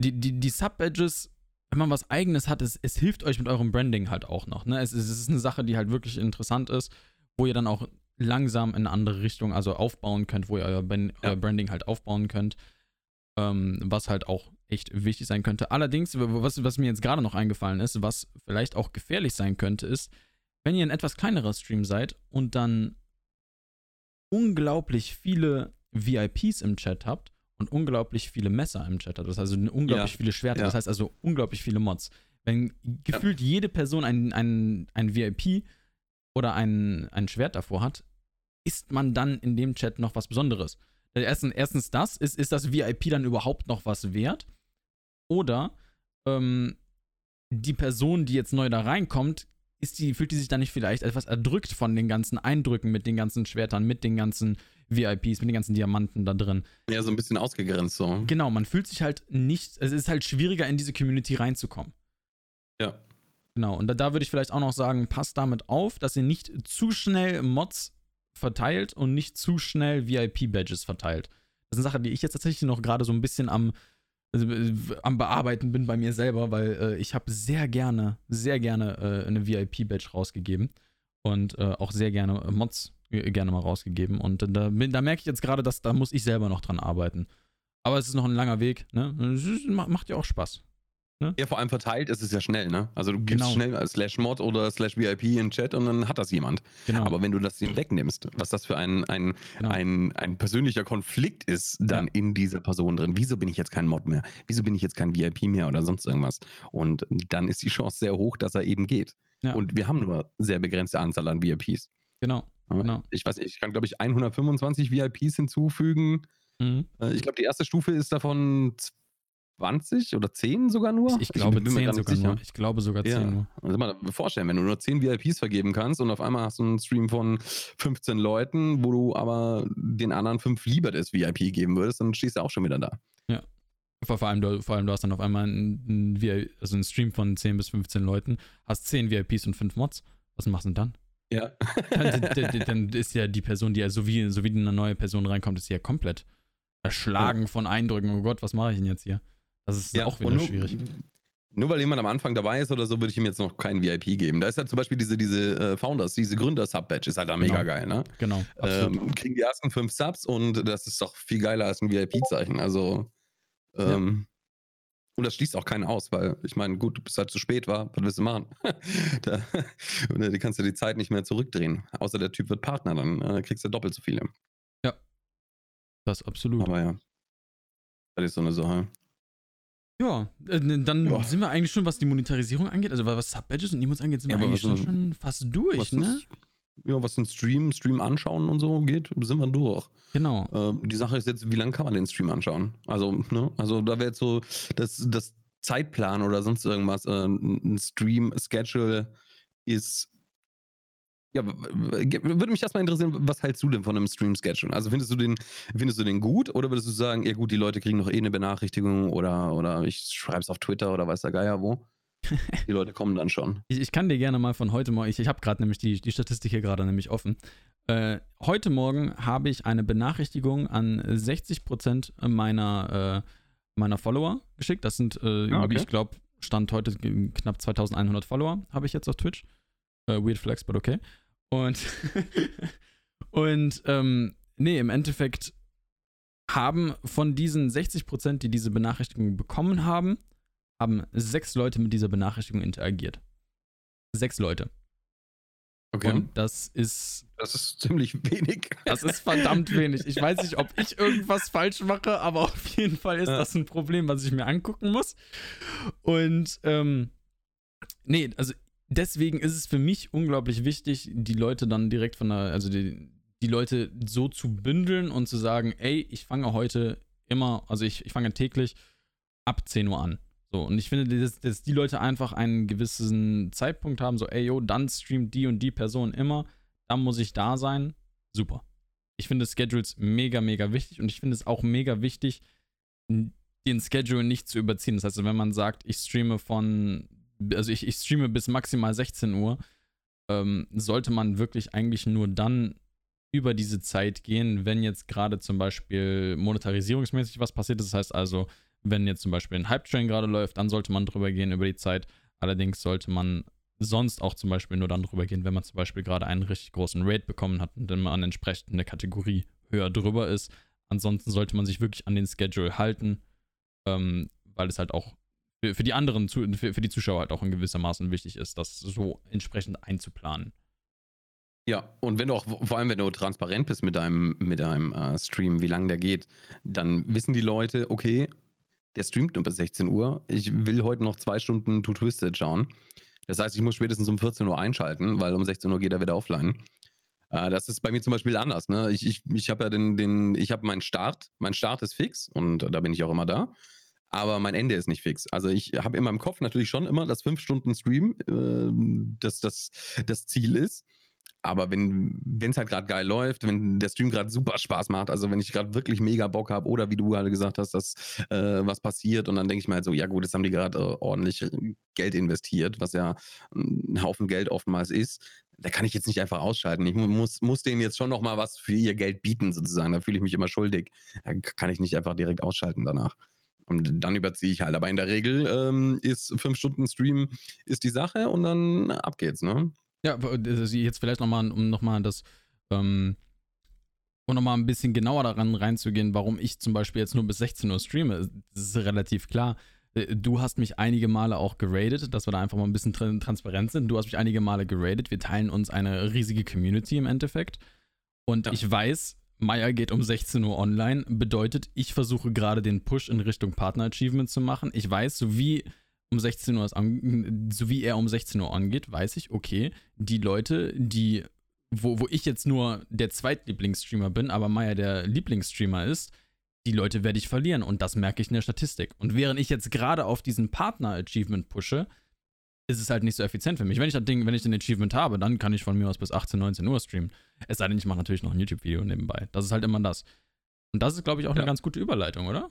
die, die, die Sub-Badges, wenn man was eigenes hat, es, es hilft euch mit eurem Branding halt auch noch. Ne? Es, es ist eine Sache, die halt wirklich interessant ist, wo ihr dann auch langsam in eine andere Richtung, also aufbauen könnt, wo ihr euer, Ben- Ja. euer Branding halt aufbauen könnt. Ähm, was halt auch echt wichtig sein könnte. Allerdings, was, was mir jetzt gerade noch eingefallen ist, was vielleicht auch gefährlich sein könnte, ist, wenn ihr ein etwas kleinerer Stream seid und dann unglaublich viele VIPs im Chat habt und unglaublich viele Messer im Chat habt, das heißt also unglaublich Ja, viele Schwerter, ja. das heißt also unglaublich viele Mods. Wenn gefühlt jede Person ein, ein, ein VIP oder ein, ein Schwert davor hat, ist man dann in dem Chat noch was Besonderes. Äh, Erstens, erstens das, ist, ist das VIP dann überhaupt noch was wert? Oder ähm, die Person, die jetzt neu da reinkommt, ist die, fühlt die sich dann nicht vielleicht etwas erdrückt von den ganzen Eindrücken mit den ganzen Schwertern, mit den ganzen VIPs, mit den ganzen Diamanten da drin? Ja, so ein bisschen ausgegrenzt so. Genau, man fühlt sich halt nicht, es ist halt schwieriger in diese Community reinzukommen. Ja. Genau, und da, da würde ich vielleicht auch noch sagen, passt damit auf, dass ihr nicht zu schnell Mods verteilt und nicht zu schnell VIP-Badges verteilt. Das ist eine Sache, die ich jetzt tatsächlich noch gerade so ein bisschen am, also, äh, am Bearbeiten bin bei mir selber, weil äh, ich habe sehr gerne, sehr gerne äh, eine VIP-Badge rausgegeben und äh, auch sehr gerne Mods äh, gerne mal rausgegeben. Und da, da merke ich jetzt gerade, dass da muss ich selber noch dran arbeiten. Aber es ist noch ein langer Weg, ne? Macht ja auch Spaß. Ja, vor allem verteilt ist es ja schnell, ne? Also du gibst Genau. schnell slash Mod oder slash VIP in den Chat und dann hat das jemand. Genau. Aber wenn du das ihm wegnimmst, was das für ein, ein, Genau. ein, ein persönlicher Konflikt ist dann in dieser Person drin. Wieso bin ich jetzt kein Mod mehr? Wieso bin ich jetzt kein VIP mehr oder sonst irgendwas? Und dann ist die Chance sehr hoch, dass er eben geht. Ja. Und wir haben nur sehr begrenzte Anzahl an VIPs. genau. Genau. Ich weiß nicht, ich kann glaube ich 125 VIPs hinzufügen. Mhm. Äh, Ich glaube, die erste Stufe ist davon 20 oder 10 sogar nur. Ich, ich glaube mir 10 gar nicht sogar sicher. nur. Ich glaube sogar 10 Ja. nur. Also mal vorstellen, wenn du nur 10 VIPs vergeben kannst und auf einmal hast du einen Stream von 15 Leuten, wo du aber den anderen 5 lieber das VIP geben würdest, dann stehst du auch schon wieder da. Vor, vor, allem, du, vor allem, du hast dann auf einmal einen, also einen Stream von 10 bis 15 Leuten, hast 10 VIPs und 5 Mods. Was machst du denn dann? Ja. Dann, dann, dann- dann ist ja die Person, die ja so wie, so wie eine neue Person reinkommt, ist ja komplett erschlagen von Eindrücken. Oh Gott, was mache ich denn jetzt hier? Das ist auch wieder nur, schwierig. Nur weil jemand am Anfang dabei ist oder so, würde ich ihm jetzt noch keinen VIP geben. Da ist halt zum Beispiel diese, diese äh, Founders, diese Gründer-Sub-Badge, ist halt da mega Genau. geil, ne? Genau. Ähm, kriegen die ersten fünf Subs und das ist doch viel geiler als ein VIP-Zeichen. Also, ähm, und das schließt auch keinen aus, weil ich meine, gut, du bist halt zu spät, war, was willst du machen? da, du kannst ja die Zeit nicht mehr zurückdrehen. Außer der Typ wird Partner, dann äh, kriegst du doppelt so viele. das absolut. Aber ja, das ist so eine Sache. Ja, äh, dann Ja. sind wir eigentlich schon, was die Monetarisierung angeht, also was Sub-Badges und Emotes angeht, sind Ja, wir eigentlich schon, schon fast durch, ne? ist- ja, was den Stream, Stream anschauen und so geht, sind wir durch. Genau. Ähm, die Sache ist jetzt, wie lange kann man den Stream anschauen? Also, ne? Also da wäre jetzt so das, das Zeitplan oder sonst irgendwas, äh, ein Stream-Schedule ist. Ja, würde mich erstmal interessieren, was hältst du denn von einem Stream-Schedule? Also findest du den, findest du den gut oder würdest du sagen, ja gut, die Leute kriegen noch eh eine Benachrichtigung oder, oder ich schreibe es auf Twitter oder weiß der Geier wo? Die Leute kommen dann schon. Ich, ich kann dir gerne mal von heute morgen, ich, ich habe gerade nämlich die, die Statistik hier gerade nämlich offen. Äh, heute Morgen habe ich eine Benachrichtigung an 60% meiner, äh, meiner Follower geschickt. Das sind, äh, Ja, okay. ich glaube, Stand heute knapp 2100 Follower habe ich jetzt auf Twitch. Äh, weird Flex, but okay. Und, und ähm, nee, im Endeffekt haben von diesen 60%, die diese Benachrichtigung bekommen haben, haben sechs Leute mit dieser Benachrichtigung interagiert. Sechs Leute. Okay. Und das ist, das ist ziemlich wenig. das ist verdammt wenig. Ich weiß nicht, ob ich irgendwas falsch mache, aber auf jeden Fall ist Ja. das ein Problem, was ich mir angucken muss. Und ähm, nee, also deswegen ist es für mich unglaublich wichtig, die Leute dann direkt von der, also die, die Leute so zu bündeln und zu sagen, ey, ich fange heute immer, also ich, ich fange täglich ab 10 Uhr an. So, und ich finde, dass, dass die Leute einfach einen gewissen Zeitpunkt haben, so, ey, yo, dann streamt die und die Person immer, dann muss ich da sein. Super. Ich finde Schedules mega, mega wichtig und ich finde es auch mega wichtig, den Schedule nicht zu überziehen. Das heißt, wenn man sagt, ich streame von, also ich, ich streame bis maximal 16 Uhr, ähm, sollte man wirklich eigentlich nur dann über diese Zeit gehen, wenn jetzt gerade zum Beispiel monetarisierungsmäßig was passiert ist. Das heißt also, wenn jetzt zum Beispiel ein Hype-Train gerade läuft, dann sollte man drüber gehen über die Zeit. Allerdings sollte man sonst auch zum Beispiel nur dann drüber gehen, wenn man zum Beispiel gerade einen richtig großen Raid bekommen hat und dann man entsprechend eine Kategorie höher drüber ist. Ansonsten sollte man sich wirklich an den Schedule halten, ähm, weil es halt auch für, für die anderen, für, für die Zuschauer halt auch in gewissermaßen wichtig ist, das so entsprechend einzuplanen. Ja, und wenn du auch, vor allem wenn du transparent bist mit deinem, mit deinem äh, Stream, wie lange der geht, dann wissen die Leute, okay, der streamt nur bis 16 Uhr. Ich will heute noch zwei Stunden To Twisted schauen. Das heißt, ich muss spätestens um 14 Uhr einschalten, weil um 16 Uhr geht er wieder offline. Äh, das ist bei mir zum Beispiel anders. Ne? Ich, ich, ich habe ja den, den, ich habe meinen Start. Mein Start ist fix und da bin ich auch immer da. Aber mein Ende ist nicht fix. Also ich habe in meinem Kopf natürlich schon immer, dass fünf Stunden Stream äh, das, das, das Ziel ist. Aber wenn es halt gerade geil läuft, wenn der Stream gerade super Spaß macht, also wenn ich gerade wirklich mega Bock habe oder wie du gerade gesagt hast, dass äh, was passiert und dann denke ich mir halt so, ja gut, jetzt haben die gerade äh, ordentlich Geld investiert, was ja ein Haufen Geld oftmals ist. Da kann ich jetzt nicht einfach ausschalten. Ich mu- muss, muss denen jetzt schon noch mal was für ihr Geld bieten sozusagen. Da fühle ich mich immer schuldig. Da kann ich nicht einfach direkt ausschalten danach. Und dann überziehe ich halt. Aber in der Regel ähm, ist fünf Stunden Stream ist die Sache und dann ab geht's, ne? Ja, also jetzt vielleicht nochmal, um nochmal das, ähm, um nochmal ein bisschen genauer daran reinzugehen, warum ich zum Beispiel jetzt nur bis 16 Uhr streame. Das ist relativ klar. Äh, Du hast mich einige Male auch geradet, dass wir da einfach mal ein bisschen tran- transparent sind. Du hast mich einige Male geradet. Wir teilen uns eine riesige Community im Endeffekt. Und Ja. ich weiß, Maya geht um 16 Uhr online. Bedeutet, ich versuche gerade den Push in Richtung Partner-Achievement zu machen. Ich weiß, so wie um 16 Uhr so wie er um 16 Uhr angeht, weiß ich, okay, die Leute, die, wo, wo ich jetzt nur der Zweitlieblingsstreamer bin, aber Maya der Lieblingsstreamer ist, die Leute werde ich verlieren und das merke ich in der Statistik. Und während ich jetzt gerade auf diesen Partner-Achievement pushe, ist es halt nicht so effizient für mich. Wenn ich das Ding, wenn ich den Achievement habe, dann kann ich von mir aus bis 18, 19 Uhr streamen. Es sei denn, ich mache natürlich noch ein YouTube-Video nebenbei. Das ist halt immer das. Und das ist, glaube ich, auch Ja. eine ganz gute Überleitung, oder?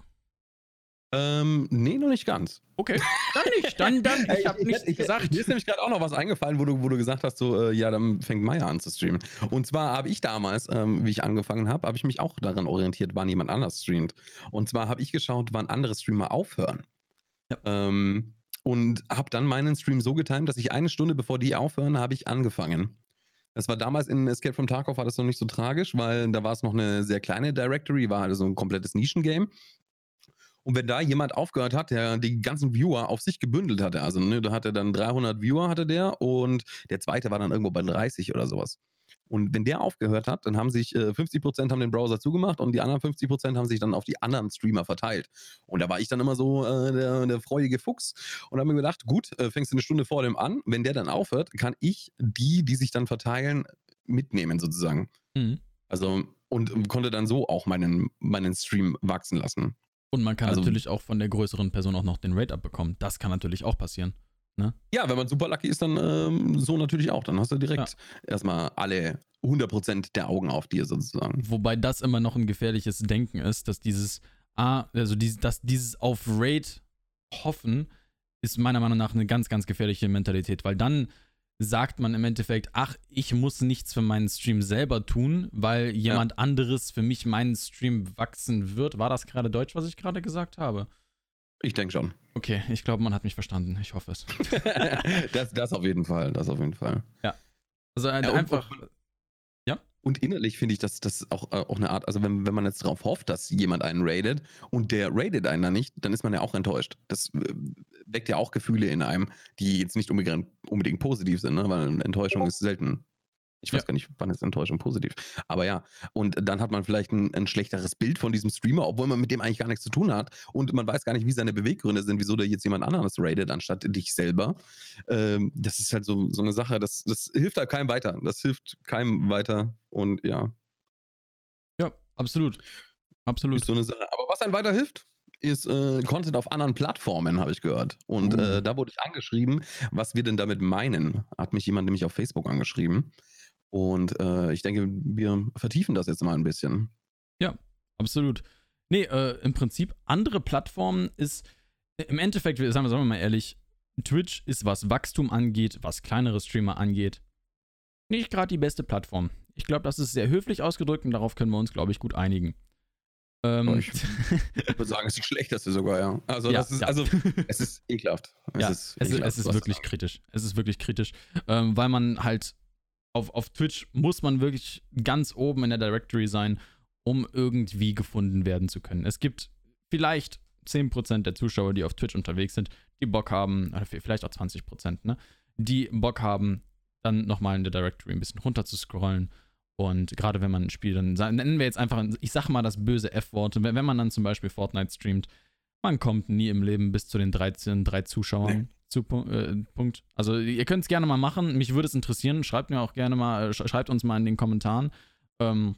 Ähm, nee, noch nicht ganz. Okay, dann nicht. Dann, dann. Ich habe nichts ich, gesagt. Mir ist nämlich gerade auch noch was eingefallen, wo du, wo du gesagt hast, so, äh, ja, dann fängt Maya an zu streamen. Und zwar habe ich damals, ähm, wie ich angefangen habe, habe ich mich auch daran orientiert, wann jemand anders streamt. Und zwar habe ich geschaut, wann andere Streamer aufhören. Ja. Ähm, und habe dann meinen Stream so getimt, dass ich eine Stunde bevor die aufhören, habe ich angefangen. Das war damals in Escape from Tarkov war das noch nicht so tragisch, weil da war es noch eine sehr kleine Directory, war halt so ein komplettes Nischengame. Und wenn da jemand aufgehört hat, der die ganzen Viewer auf sich gebündelt hatte, also ne, da hatte dann 300 Viewer hatte der und der zweite war dann irgendwo bei 30 oder sowas. Und wenn der aufgehört hat, dann haben sich äh, 50% haben den Browser zugemacht und die anderen 50% haben sich dann auf die anderen Streamer verteilt. Und da war ich dann immer so äh, der, der freudige Fuchs und habe mir gedacht, gut, äh, fängst du eine Stunde vor dem an, wenn der dann aufhört, kann ich die, die sich dann verteilen, mitnehmen sozusagen. Mhm. Also und konnte dann so auch meinen, meinen Stream wachsen lassen. Und man kann also, natürlich auch von der größeren Person auch noch den Rate abbekommen. Das kann natürlich auch passieren. Ne? Ja, wenn man super lucky ist, dann ähm, so natürlich auch. Dann hast du direkt ja. erstmal alle 100% der Augen auf dir sozusagen. Wobei das immer noch ein gefährliches Denken ist, dass dieses, ah, also dieses, dass dieses auf Rate hoffen, ist meiner Meinung nach eine ganz, ganz gefährliche Mentalität, weil dann sagt man im Endeffekt, ach, ich muss nichts für meinen Stream selber tun, weil jemand ja. anderes für mich meinen Stream wachsen wird. War das gerade Deutsch, was ich gerade gesagt habe? Ich denke schon. Okay, ich glaube, man hat mich verstanden. Ich hoffe es. das, das auf jeden Fall, das auf jeden Fall. Ja. Also ja, einfach. Und, ja. Und innerlich finde ich das, das auch, äh, auch eine Art, also wenn, wenn man jetzt darauf hofft, dass jemand einen raidet und der raidet einen dann nicht, dann ist man ja auch enttäuscht. Das äh, weckt ja auch Gefühle in einem, die jetzt nicht unbedingt, unbedingt positiv sind, ne? weil Enttäuschung ist selten ich weiß ja. gar nicht, wann ist Enttäuschung positiv. Aber ja, und dann hat man vielleicht ein, ein, schlechteres Bild von diesem Streamer, obwohl man mit dem eigentlich gar nichts zu tun hat. Und man weiß gar nicht, wie seine Beweggründe sind, wieso der jetzt jemand anderes raidet, anstatt dich selber. Ähm, das ist halt so, so eine Sache, das, das hilft halt keinem weiter. Das hilft keinem weiter. Und ja. Ja, absolut. Absolut. Ist so eine Sache. Aber was einem weiterhilft, ist äh, Content auf anderen Plattformen, habe ich gehört. Und uh. äh, da wurde ich angeschrieben, was wir denn damit meinen. Hat mich jemand nämlich auf Facebook angeschrieben. Und äh, ich denke, wir vertiefen das jetzt mal ein bisschen. Ja, absolut. Nee, äh, im Prinzip, andere Plattformen ist, im Endeffekt, sagen wir, sagen wir mal ehrlich, Twitch ist, was Wachstum angeht, was kleinere Streamer angeht, nicht gerade die beste Plattform. Ich glaube, das ist sehr höflich ausgedrückt und darauf können wir uns, glaube ich, gut einigen. Ähm, ich würde sagen, es ist die schlechteste sogar, ja. Also, ja, ist, ja. also es ist ekelhaft. Es ja, ist, es, ekelhaft, es ist wirklich kritisch. Es ist wirklich kritisch, ähm, weil man halt auf, auf Twitch muss man wirklich ganz oben in der Directory sein, um irgendwie gefunden werden zu können. Es gibt vielleicht 10% der Zuschauer, die auf Twitch unterwegs sind, die Bock haben, vielleicht auch 20%, ne? Die Bock haben, dann nochmal in der Directory ein bisschen runter zu scrollen. Und gerade wenn man ein Spiel, dann nennen wir jetzt einfach, ich sag mal das böse F-Wort, wenn, wenn man dann zum Beispiel Fortnite streamt, man kommt nie im Leben bis zu den 13, drei Zuschauern. Nee zu äh, Punkt. Also ihr könnt es gerne mal machen. Mich würde es interessieren. Schreibt mir auch gerne mal, äh, schreibt uns mal in den Kommentaren. Ähm,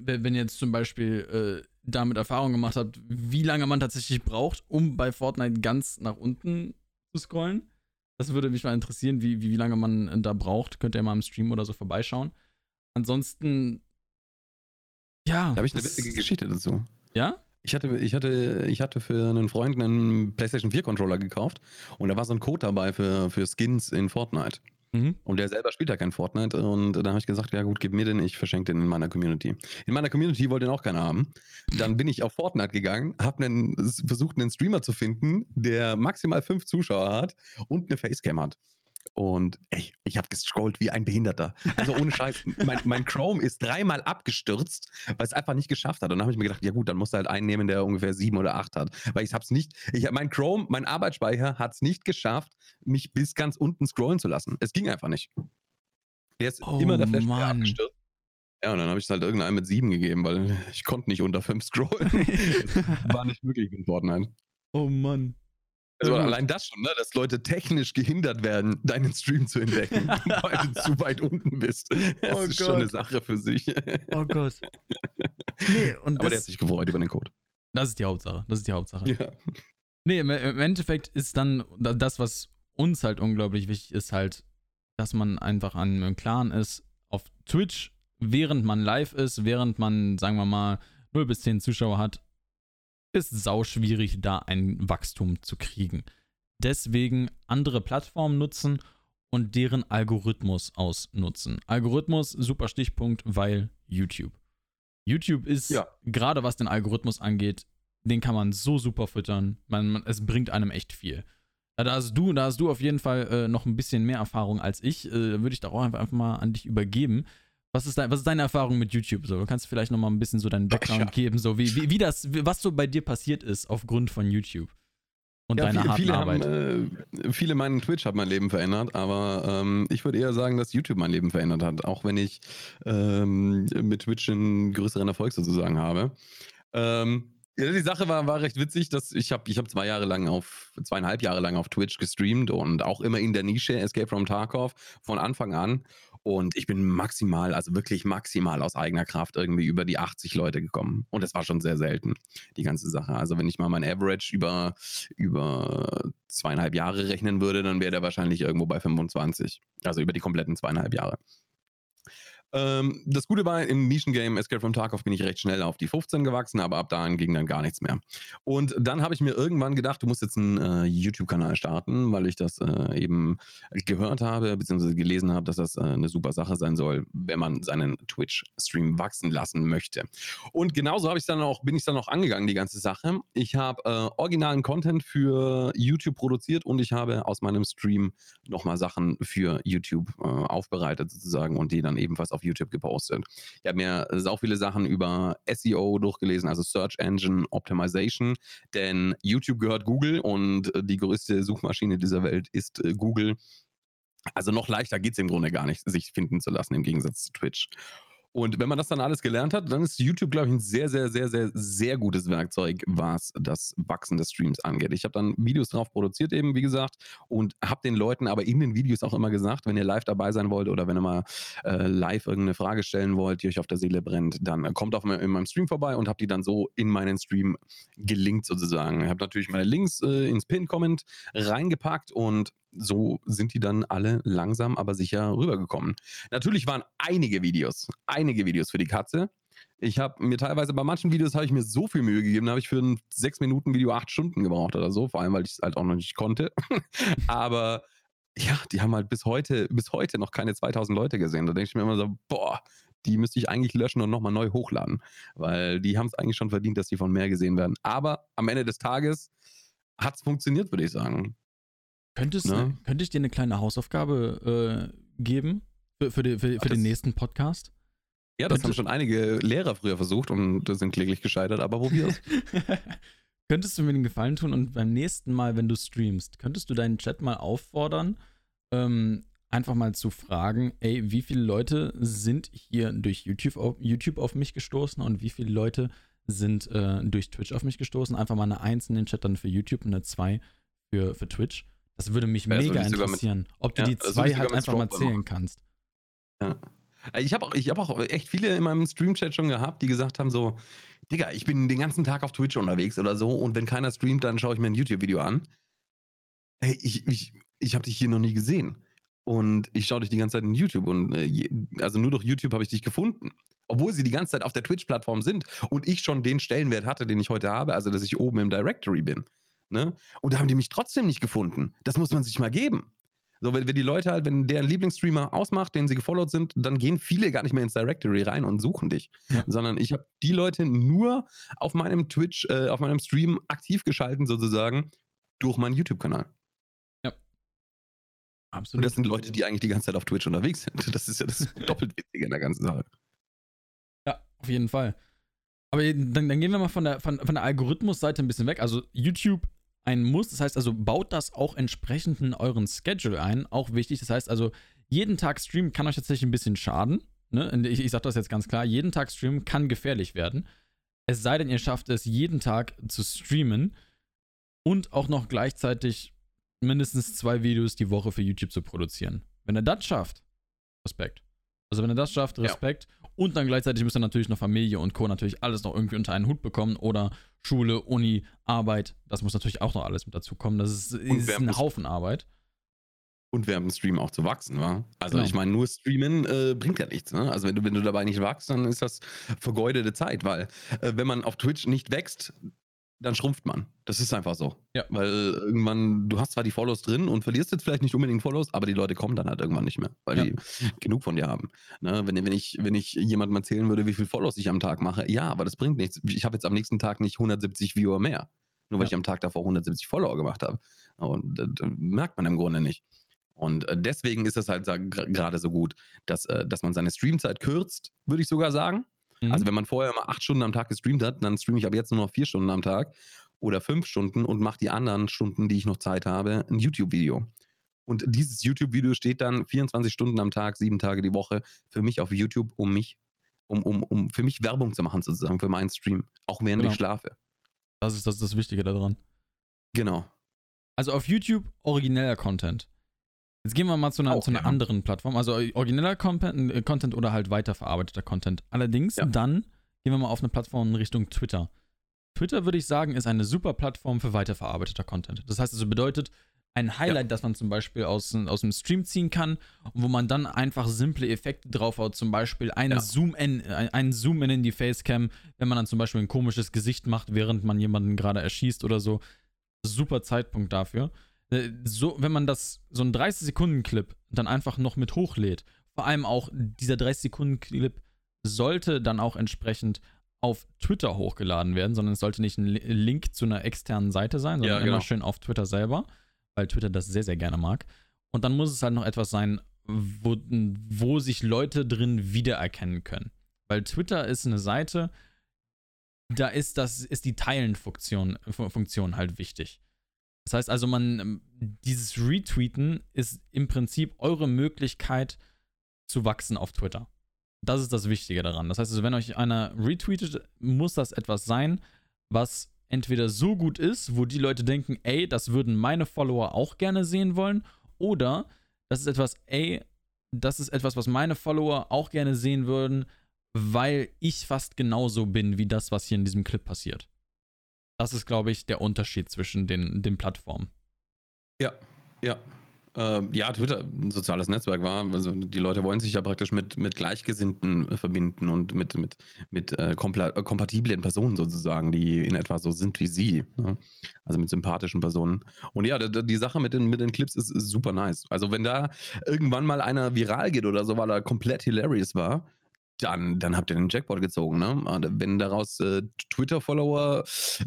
wenn ihr jetzt zum Beispiel äh, damit Erfahrung gemacht habt, wie lange man tatsächlich braucht, um bei Fortnite ganz nach unten zu scrollen. Das würde mich mal interessieren, wie, wie, wie lange man äh, da braucht. Könnt ihr mal im Stream oder so vorbeischauen. Ansonsten, ja. Da habe ich eine witzige Geschichte dazu. Ja? Ich hatte, ich, hatte, ich hatte für einen Freund einen PlayStation 4 Controller gekauft und da war so ein Code dabei für, für Skins in Fortnite. Mhm. Und der selber spielt ja kein Fortnite. Und da habe ich gesagt, ja gut, gib mir den, ich verschenke den in meiner Community. In meiner Community wollte den auch keiner haben. Dann bin ich auf Fortnite gegangen, habe versucht, einen Streamer zu finden, der maximal fünf Zuschauer hat und eine Facecam hat. Und ey, ich habe gescrollt wie ein Behinderter. Also ohne Scheiß. mein, mein, Chrome ist dreimal abgestürzt, weil es einfach nicht geschafft hat. Und dann habe ich mir gedacht, ja gut, dann musst du halt einen nehmen, der ungefähr sieben oder acht hat. Weil ich habe es nicht, ich, mein Chrome, mein Arbeitsspeicher hat es nicht geschafft, mich bis ganz unten scrollen zu lassen. Es ging einfach nicht. Der ist oh, immer der Flash abgestürzt. Ja, und dann habe ich es halt irgendeinem mit sieben gegeben, weil ich konnte nicht unter fünf scrollen. war nicht möglich mit Fortnite. Oh Mann. Also allein das schon, ne? dass Leute technisch gehindert werden, deinen Stream zu entdecken, weil du zu weit unten bist. Das oh ist Gott. schon eine Sache für sich. Oh Gott. Nee, und Aber das, der hat sich gefreut über den Code. Das ist die Hauptsache. Das ist die Hauptsache. Ja. Nee, im, im Endeffekt ist dann das, was uns halt unglaublich wichtig ist, halt, dass man einfach an einem Clan ist, auf Twitch, während man live ist, während man, sagen wir mal, 0 bis 10 Zuschauer hat, ist sau schwierig, da ein Wachstum zu kriegen. Deswegen andere Plattformen nutzen und deren Algorithmus ausnutzen. Algorithmus, super Stichpunkt, weil YouTube. YouTube ist, ja. gerade was den Algorithmus angeht, den kann man so super füttern. Man, man, es bringt einem echt viel. Da hast du, da hast du auf jeden Fall äh, noch ein bisschen mehr Erfahrung als ich. Äh, Würde ich da auch einfach, einfach mal an dich übergeben. Was ist, dein, was ist deine Erfahrung mit YouTube? So, du kannst vielleicht noch mal ein bisschen so deinen Background geben, so wie, wie, wie das, was so bei dir passiert ist aufgrund von YouTube und ja, deiner viele, viele Arbeit. Haben, äh, viele meinen Twitch hat mein Leben verändert, aber ähm, ich würde eher sagen, dass YouTube mein Leben verändert hat, auch wenn ich ähm, mit Twitch einen größeren Erfolg sozusagen habe. Ähm, ja, die Sache war, war recht witzig, dass ich habe ich hab zwei Jahre lang auf, zweieinhalb Jahre lang auf Twitch gestreamt und auch immer in der Nische Escape from Tarkov von Anfang an. Und ich bin maximal, also wirklich maximal aus eigener Kraft irgendwie über die 80 Leute gekommen. Und das war schon sehr selten, die ganze Sache. Also wenn ich mal mein Average über, über zweieinhalb Jahre rechnen würde, dann wäre der wahrscheinlich irgendwo bei 25. Also über die kompletten zweieinhalb Jahre. Ähm, das Gute war, im Nischengame Escape from Tarkov bin ich recht schnell auf die 15 gewachsen, aber ab dahin ging dann gar nichts mehr. Und dann habe ich mir irgendwann gedacht, du musst jetzt einen äh, YouTube-Kanal starten, weil ich das äh, eben gehört habe, beziehungsweise gelesen habe, dass das äh, eine super Sache sein soll, wenn man seinen Twitch-Stream wachsen lassen möchte. Und genauso habe ich dann auch, bin ich dann auch angegangen, die ganze Sache. Ich habe äh, originalen Content für YouTube produziert und ich habe aus meinem Stream nochmal Sachen für YouTube äh, aufbereitet sozusagen und die dann ebenfalls auf YouTube gepostet. Ich habe mir sau viele Sachen über SEO durchgelesen, also Search Engine Optimization, denn YouTube gehört Google und die größte Suchmaschine dieser Welt ist äh, Google. Also noch leichter geht es im Grunde gar nicht, sich finden zu lassen im Gegensatz zu Twitch. Und wenn man das dann alles gelernt hat, dann ist YouTube, glaube ich, ein sehr, sehr, sehr, sehr, sehr gutes Werkzeug, was das Wachsen des Streams angeht. Ich habe dann Videos drauf produziert, eben wie gesagt, und habe den Leuten aber in den Videos auch immer gesagt, wenn ihr live dabei sein wollt oder wenn ihr mal äh, live irgendeine Frage stellen wollt, die euch auf der Seele brennt, dann kommt auf in meinem Stream vorbei und habt die dann so in meinen Stream gelinkt sozusagen. Ich habe natürlich meine Links äh, ins Pin-Comment reingepackt und so sind die dann alle langsam, aber sicher rübergekommen. Natürlich waren einige Videos, einige Videos für die Katze. Ich habe mir teilweise bei manchen Videos habe ich mir so viel Mühe gegeben, da habe ich für ein 6 Minuten Video 8 Stunden gebraucht oder so, vor allem weil ich es halt auch noch nicht konnte. aber ja, die haben halt bis heute, bis heute noch keine 2000 Leute gesehen. Da denke ich mir immer so, boah, die müsste ich eigentlich löschen und nochmal neu hochladen, weil die haben es eigentlich schon verdient, dass die von mehr gesehen werden. Aber am Ende des Tages hat es funktioniert, würde ich sagen. Könntest, ne? Könnte ich dir eine kleine Hausaufgabe äh, geben für, für, die, für, für den nächsten Podcast? Ja, das Könntest haben schon einige Lehrer früher versucht und sind kläglich gescheitert, aber probier's. könntest du mir den Gefallen tun und beim nächsten Mal, wenn du streamst, könntest du deinen Chat mal auffordern, ähm, einfach mal zu fragen, ey, wie viele Leute sind hier durch YouTube auf, YouTube auf mich gestoßen und wie viele Leute sind äh, durch Twitch auf mich gestoßen? Einfach mal eine 1 in den Chat dann für YouTube und eine 2 für, für Twitch. Das würde mich ja, mega interessieren, mit, ob du ja, die zwei halt einfach mal zählen machen. kannst. Ja. Ich habe auch, hab auch echt viele in meinem Stream-Chat schon gehabt, die gesagt haben so, Digga, ich bin den ganzen Tag auf Twitch unterwegs oder so und wenn keiner streamt, dann schaue ich mir ein YouTube-Video an. Hey, ich, ich, ich habe dich hier noch nie gesehen. Und ich schaue dich die ganze Zeit in YouTube und äh, also nur durch YouTube habe ich dich gefunden. Obwohl sie die ganze Zeit auf der Twitch-Plattform sind und ich schon den Stellenwert hatte, den ich heute habe, also dass ich oben im Directory bin. Ne? Und da haben die mich trotzdem nicht gefunden. Das muss man sich mal geben. So, wenn, wenn die Leute halt, wenn deren Lieblingsstreamer ausmacht, den sie gefollowt sind, dann gehen viele gar nicht mehr ins Directory rein und suchen dich. Ja. Sondern ich habe die Leute nur auf meinem Twitch, äh, auf meinem Stream aktiv geschalten, sozusagen, durch meinen YouTube-Kanal. Ja. Absolut. Und das sind Leute, die eigentlich die ganze Zeit auf Twitch unterwegs sind. Das ist ja das doppelt Witzige in der ganzen Sache. Ja, auf jeden Fall. Aber dann, dann gehen wir mal von der, von, von der Algorithmusseite ein bisschen weg. Also YouTube ein Muss. Das heißt also, baut das auch entsprechend in euren Schedule ein. Auch wichtig. Das heißt also, jeden Tag streamen kann euch tatsächlich ein bisschen schaden. Ne? Ich, ich sage das jetzt ganz klar. Jeden Tag streamen kann gefährlich werden. Es sei denn, ihr schafft es, jeden Tag zu streamen und auch noch gleichzeitig mindestens zwei Videos die Woche für YouTube zu produzieren. Wenn ihr das schafft, Respekt. Also wenn ihr das schafft, Respekt. Ja. Und dann gleichzeitig müsst ihr natürlich noch Familie und Co. natürlich alles noch irgendwie unter einen Hut bekommen oder Schule, Uni, Arbeit. Das muss natürlich auch noch alles mit dazu kommen. Das ist, ist ein Haufen Arbeit. Und während dem Stream auch zu wachsen, wa? Also genau. ich meine, nur streamen äh, bringt ja nichts. Ne? Also wenn du, wenn du dabei nicht wachst, dann ist das vergeudete Zeit, weil äh, wenn man auf Twitch nicht wächst, dann schrumpft man. Das ist einfach so. Ja. Weil irgendwann, du hast zwar die Follows drin und verlierst jetzt vielleicht nicht unbedingt Follows, aber die Leute kommen dann halt irgendwann nicht mehr, weil ja. die genug von dir haben. Ne? Wenn, wenn, ich, wenn ich jemandem erzählen würde, wie viel Follows ich am Tag mache, ja, aber das bringt nichts. Ich habe jetzt am nächsten Tag nicht 170 Viewer mehr. Nur weil ja. ich am Tag davor 170 Follower gemacht habe. Und äh, merkt man im Grunde nicht. Und äh, deswegen ist es halt gerade so gut, dass, äh, dass man seine Streamzeit kürzt, würde ich sogar sagen. Mhm. Also wenn man vorher immer acht Stunden am Tag gestreamt hat, dann streame ich aber jetzt nur noch vier Stunden am Tag oder fünf Stunden und mache die anderen Stunden, die ich noch Zeit habe, ein YouTube-Video. Und dieses YouTube-Video steht dann 24 Stunden am Tag, sieben Tage die Woche für mich auf YouTube, um mich, um, um, um für mich Werbung zu machen, sozusagen, für meinen Stream. Auch während genau. ich schlafe. Das ist, das ist das Wichtige daran. Genau. Also auf YouTube origineller Content. Jetzt gehen wir mal zu einer, Auch, zu einer ja. anderen Plattform. Also origineller Content, äh, Content oder halt weiterverarbeiteter Content. Allerdings ja. dann gehen wir mal auf eine Plattform in Richtung Twitter. Twitter, würde ich sagen, ist eine super Plattform für weiterverarbeiteter Content. Das heißt also bedeutet, ein Highlight, ja. das man zum Beispiel aus, aus dem Stream ziehen kann, wo man dann einfach simple Effekte draufhaut, zum Beispiel eine ja. Zoom-in, ein Zoom-in in die Facecam, wenn man dann zum Beispiel ein komisches Gesicht macht, während man jemanden gerade erschießt oder so. Super Zeitpunkt dafür. Äh, so, wenn man das, so ein 30-Sekunden-Clip dann einfach noch mit hochlädt, vor allem auch dieser 30-Sekunden-Clip sollte dann auch entsprechend auf Twitter hochgeladen werden, sondern es sollte nicht ein Link zu einer externen Seite sein, sondern ja, genau. immer schön auf Twitter selber, weil Twitter das sehr, sehr gerne mag. Und dann muss es halt noch etwas sein, wo, wo sich Leute drin wiedererkennen können. Weil Twitter ist eine Seite, da ist das, ist die Teilen-Funktion Funktion halt wichtig. Das heißt also, man, dieses Retweeten ist im Prinzip eure Möglichkeit zu wachsen auf Twitter. Das ist das Wichtige daran. Das heißt also, wenn euch einer retweetet, muss das etwas sein, was entweder so gut ist, wo die Leute denken, ey, das würden meine Follower auch gerne sehen wollen, oder das ist etwas, ey, das ist etwas, was meine Follower auch gerne sehen würden, weil ich fast genauso bin wie das, was hier in diesem Clip passiert. Das ist, glaube ich, der Unterschied zwischen den, den Plattformen. Ja, ja. Ähm, ja, Twitter, ein soziales Netzwerk war. Also die Leute wollen sich ja praktisch mit, mit Gleichgesinnten äh, verbinden und mit, mit, mit äh, äh, kompatiblen Personen sozusagen, die in etwa so sind wie sie. Ne? Also mit sympathischen Personen. Und ja, die, Sache mit den, mit den Clips ist, ist super nice. Also wenn da irgendwann mal einer viral geht oder so, weil er komplett hilarious war, dann, dann habt ihr den Jackpot gezogen. Ne? Wenn daraus äh, Twitter-Follower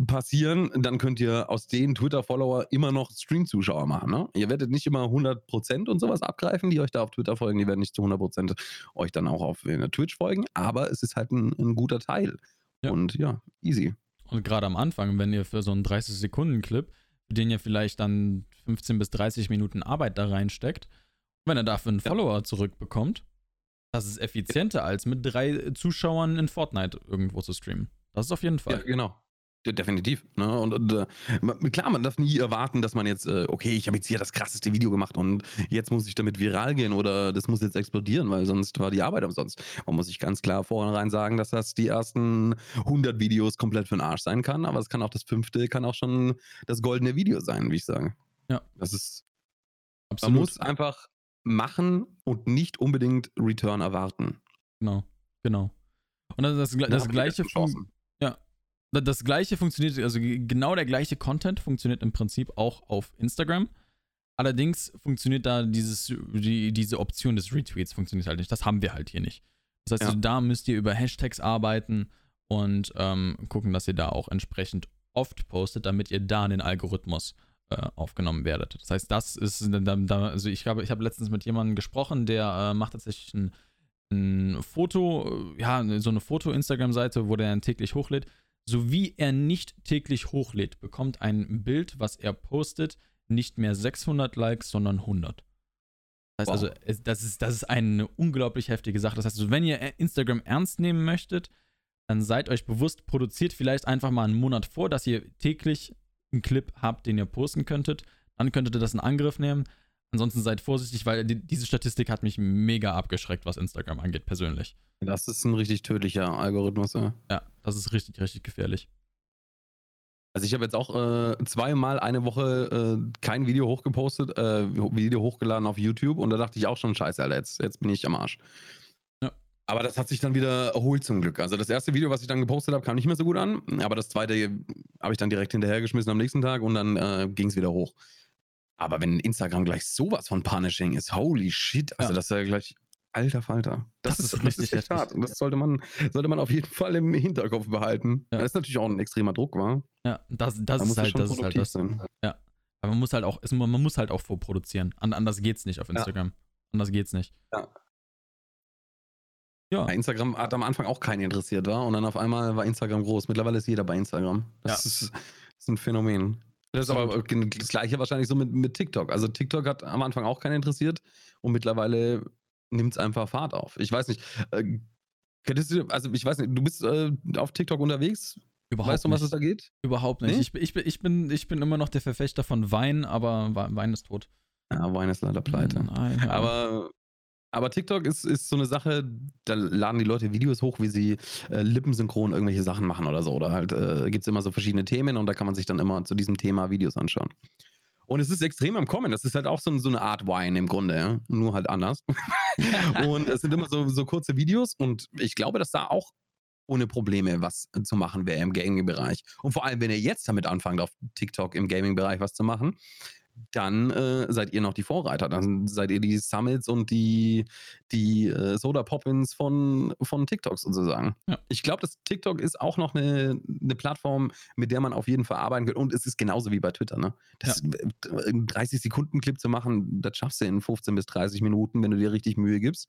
passieren, dann könnt ihr aus den Twitter-Follower immer noch Stream-Zuschauer machen. Ne? Ihr werdet nicht immer 100% und sowas abgreifen, die euch da auf Twitter folgen. Die werden nicht zu 100% euch dann auch auf äh, Twitch folgen. Aber es ist halt ein, ein guter Teil. Ja. Und ja, easy. Und gerade am Anfang, wenn ihr für so einen 30-Sekunden-Clip, den ihr vielleicht dann 15 bis 30 Minuten Arbeit da reinsteckt, wenn er dafür einen ja. Follower zurückbekommt, das ist effizienter, als mit drei Zuschauern in Fortnite irgendwo zu streamen. Das ist auf jeden Fall. Ja, genau. Definitiv. Ne? Und, und äh, klar, man darf nie erwarten, dass man jetzt, äh, okay, ich habe jetzt hier das krasseste Video gemacht und jetzt muss ich damit viral gehen oder das muss jetzt explodieren, weil sonst war die Arbeit umsonst. Man muss sich ganz klar vornherein sagen, dass das die ersten 100 Videos komplett für den Arsch sein kann, aber es kann auch das fünfte, kann auch schon das goldene Video sein, wie ich sage. Ja. Das ist. Absolut. Man muss einfach machen und nicht unbedingt Return erwarten. Genau, genau. Und das, das, das, das gleiche ja, das gleiche funktioniert, also genau der gleiche Content funktioniert im Prinzip auch auf Instagram. Allerdings funktioniert da dieses, die, diese Option des Retweets funktioniert halt nicht. Das haben wir halt hier nicht. Das heißt, ja. also, da müsst ihr über Hashtags arbeiten und ähm, gucken, dass ihr da auch entsprechend oft postet, damit ihr da den Algorithmus äh, aufgenommen werdet. Das heißt, das ist, also ich habe, ich habe letztens mit jemandem gesprochen, der äh, macht tatsächlich ein, ein Foto, äh, ja, so eine Foto-Instagram-Seite, wo der dann täglich hochlädt. So wie er nicht täglich hochlädt, bekommt ein Bild, was er postet, nicht mehr 600 Likes, sondern 100. Das heißt wow. also, das ist, das ist eine unglaublich heftige Sache. Das heißt, also, wenn ihr Instagram ernst nehmen möchtet, dann seid euch bewusst, produziert vielleicht einfach mal einen Monat vor, dass ihr täglich einen Clip habt, den ihr posten könntet, dann könntet ihr das in Angriff nehmen. Ansonsten seid vorsichtig, weil die, diese Statistik hat mich mega abgeschreckt, was Instagram angeht, persönlich. Das ist ein richtig tödlicher Algorithmus. Ja, ja das ist richtig, richtig gefährlich. Also ich habe jetzt auch äh, zweimal eine Woche äh, kein Video hochgepostet, äh, Video hochgeladen auf YouTube und da dachte ich auch schon, scheiße, Alter, jetzt, jetzt bin ich am Arsch. Aber das hat sich dann wieder erholt zum Glück. Also das erste Video, was ich dann gepostet habe, kam nicht mehr so gut an. Aber das zweite habe ich dann direkt hinterhergeschmissen am nächsten Tag und dann äh, ging es wieder hoch. Aber wenn Instagram gleich sowas von Punishing ist, holy shit, also ja. das ist ja gleich alter Falter. Das, das ist, richtig das ist hart. Und das sollte man, sollte man auf jeden Fall im Hinterkopf behalten. Ja. Das ist natürlich auch ein extremer Druck, war. Ja, das, das da ist halt das. Ist halt das. Sein. Ja. Aber man muss halt auch, man muss halt auch vorproduzieren. Anders geht's nicht auf Instagram. Ja. Anders geht's nicht. Ja. Ja. Instagram hat am Anfang auch keinen interessiert, war und dann auf einmal war Instagram groß. Mittlerweile ist jeder bei Instagram. Das, ja. ist, das ist, ein Phänomen. Das ist aber das gleiche wahrscheinlich so mit, mit TikTok. Also TikTok hat am Anfang auch keinen interessiert und mittlerweile nimmt es einfach Fahrt auf. Ich weiß nicht. Äh, du, also ich weiß nicht, du bist äh, auf TikTok unterwegs? Überhaupt weißt du, um was es da geht? Überhaupt nicht. Nee? Ich, ich, ich, bin, ich bin immer noch der Verfechter von Wein, aber Wein ist tot. Ja, Wein ist leider pleite. Nein. Aber aber TikTok ist, ist so eine Sache, da laden die Leute Videos hoch, wie sie äh, lippensynchron irgendwelche Sachen machen oder so. Oder halt äh, gibt es immer so verschiedene Themen und da kann man sich dann immer zu diesem Thema Videos anschauen. Und es ist extrem am Kommen. Das ist halt auch so, so eine Art Wine im Grunde, ja? nur halt anders. und es sind immer so, so kurze Videos und ich glaube, dass da auch ohne Probleme was zu machen wäre im Gaming-Bereich. Und vor allem, wenn ihr jetzt damit anfangt, auf TikTok im Gaming-Bereich was zu machen, dann äh, seid ihr noch die Vorreiter. Dann seid ihr die Summits und die, die äh, Soda Poppins von, von TikTok sozusagen. Ja. Ich glaube, dass TikTok ist auch noch eine, eine Plattform, mit der man auf jeden Fall arbeiten kann. Und es ist genauso wie bei Twitter. Ne? Das ja. 30 Sekunden Clip zu machen, das schaffst du in 15 bis 30 Minuten, wenn du dir richtig Mühe gibst.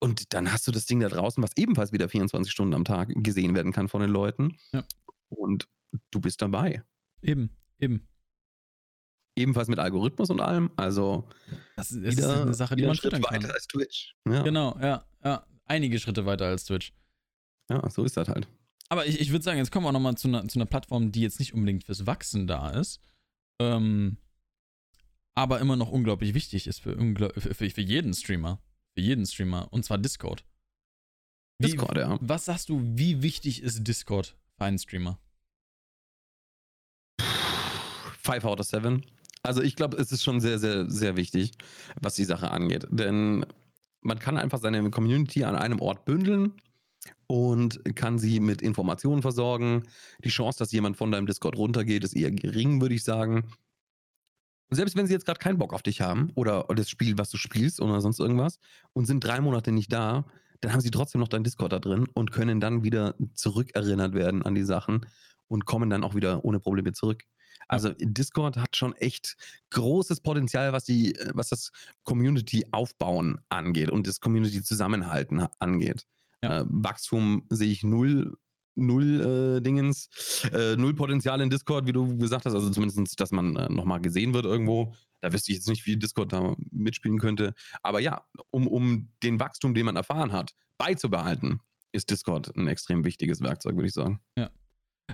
Und dann hast du das Ding da draußen, was ebenfalls wieder 24 Stunden am Tag gesehen werden kann von den Leuten. Ja. Und du bist dabei. Eben, eben. Ebenfalls mit Algorithmus und allem. Also das, ist, wieder, ist eine Sache, die man Schritt weiter als Twitch. Ja. Genau, ja, ja. Einige Schritte weiter als Twitch. Ja, so ist das halt. Aber ich, ich würde sagen, jetzt kommen wir nochmal zu einer, zu einer Plattform, die jetzt nicht unbedingt fürs Wachsen da ist. Ähm, aber immer noch unglaublich wichtig ist für, für, für jeden Streamer. Für jeden Streamer. Und zwar Discord. Wie, Discord, ja. Was sagst du, wie wichtig ist Discord für einen Streamer? Five out of seven. Also ich glaube, es ist schon sehr, sehr, sehr wichtig, was die Sache angeht. Denn man kann einfach seine Community an einem Ort bündeln und kann sie mit Informationen versorgen. Die Chance, dass jemand von deinem Discord runtergeht, ist eher gering, würde ich sagen. Und selbst wenn sie jetzt gerade keinen Bock auf dich haben oder das Spiel, was du spielst oder sonst irgendwas und sind drei Monate nicht da, dann haben sie trotzdem noch dein Discord da drin und können dann wieder zurückerinnert werden an die Sachen und kommen dann auch wieder ohne Probleme zurück. Also Discord hat schon echt großes Potenzial, was die, was das Community aufbauen angeht und das Community Zusammenhalten angeht. Ja. Äh, Wachstum sehe ich null null äh, Dingens, äh, null Potenzial in Discord, wie du gesagt hast, also zumindest, dass man äh, nochmal gesehen wird irgendwo. Da wüsste ich jetzt nicht, wie Discord da mitspielen könnte. Aber ja, um, um den Wachstum, den man erfahren hat, beizubehalten, ist Discord ein extrem wichtiges Werkzeug, würde ich sagen. Ja.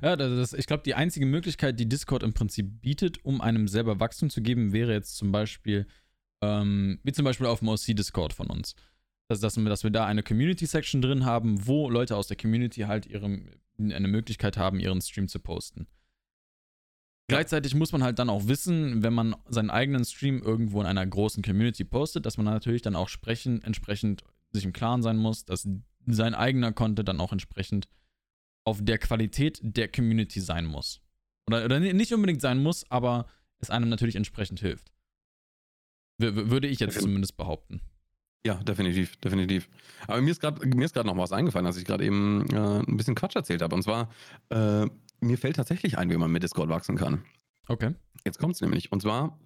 Ja, das, ich glaube, die einzige Möglichkeit, die Discord im Prinzip bietet, um einem selber Wachstum zu geben, wäre jetzt zum Beispiel, ähm, wie zum Beispiel auf dem OC-Discord von uns. Dass, dass, wir, dass wir da eine Community-Section drin haben, wo Leute aus der Community halt ihre, eine Möglichkeit haben, ihren Stream zu posten. Gleichzeitig muss man halt dann auch wissen, wenn man seinen eigenen Stream irgendwo in einer großen Community postet, dass man natürlich dann auch sprechen, entsprechend sich im Klaren sein muss, dass sein eigener Content dann auch entsprechend auf der Qualität der Community sein muss. Oder, oder nicht unbedingt sein muss, aber es einem natürlich entsprechend hilft. W würde ich jetzt zumindest behaupten. Ja, definitiv, definitiv. Aber mir ist gerade noch was eingefallen, als ich gerade eben äh, ein bisschen Quatsch erzählt habe. Und zwar, äh, mir fällt tatsächlich ein, wie man mit Discord wachsen kann. Okay. Jetzt kommt es nämlich. Und zwar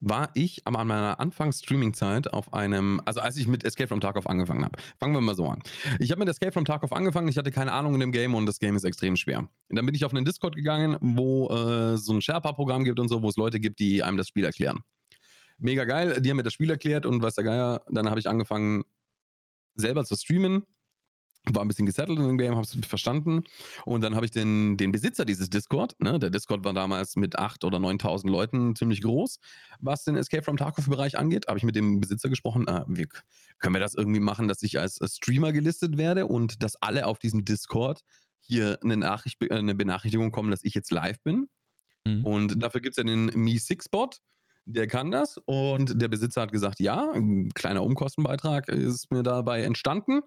war ich aber an meiner Anfangs-Streaming-Zeit auf einem, also als ich mit Escape from Tarkov angefangen habe. Fangen wir mal so an. Ich habe mit Escape from Tarkov angefangen, ich hatte keine Ahnung in dem Game und das Game ist extrem schwer. Und dann bin ich auf einen Discord gegangen, wo äh, so ein Sherpa-Programm gibt und so, wo es Leute gibt, die einem das Spiel erklären. Mega geil, die haben mir das Spiel erklärt und was der Geier, dann habe ich angefangen selber zu streamen war ein bisschen gesettelt in dem Game, habe es verstanden. Und dann habe ich den, den Besitzer dieses Discord, ne, der Discord war damals mit 8.000 oder 9.000 Leuten ziemlich groß, was den Escape from Tarkov-Bereich angeht, habe ich mit dem Besitzer gesprochen, äh, wie, können wir das irgendwie machen, dass ich als, als Streamer gelistet werde und dass alle auf diesem Discord hier eine, Nachricht, äh, eine Benachrichtigung kommen, dass ich jetzt live bin. Mhm. Und dafür gibt es ja den Me6-Bot der kann das und der Besitzer hat gesagt, ja, ein kleiner Umkostenbeitrag ist mir dabei entstanden,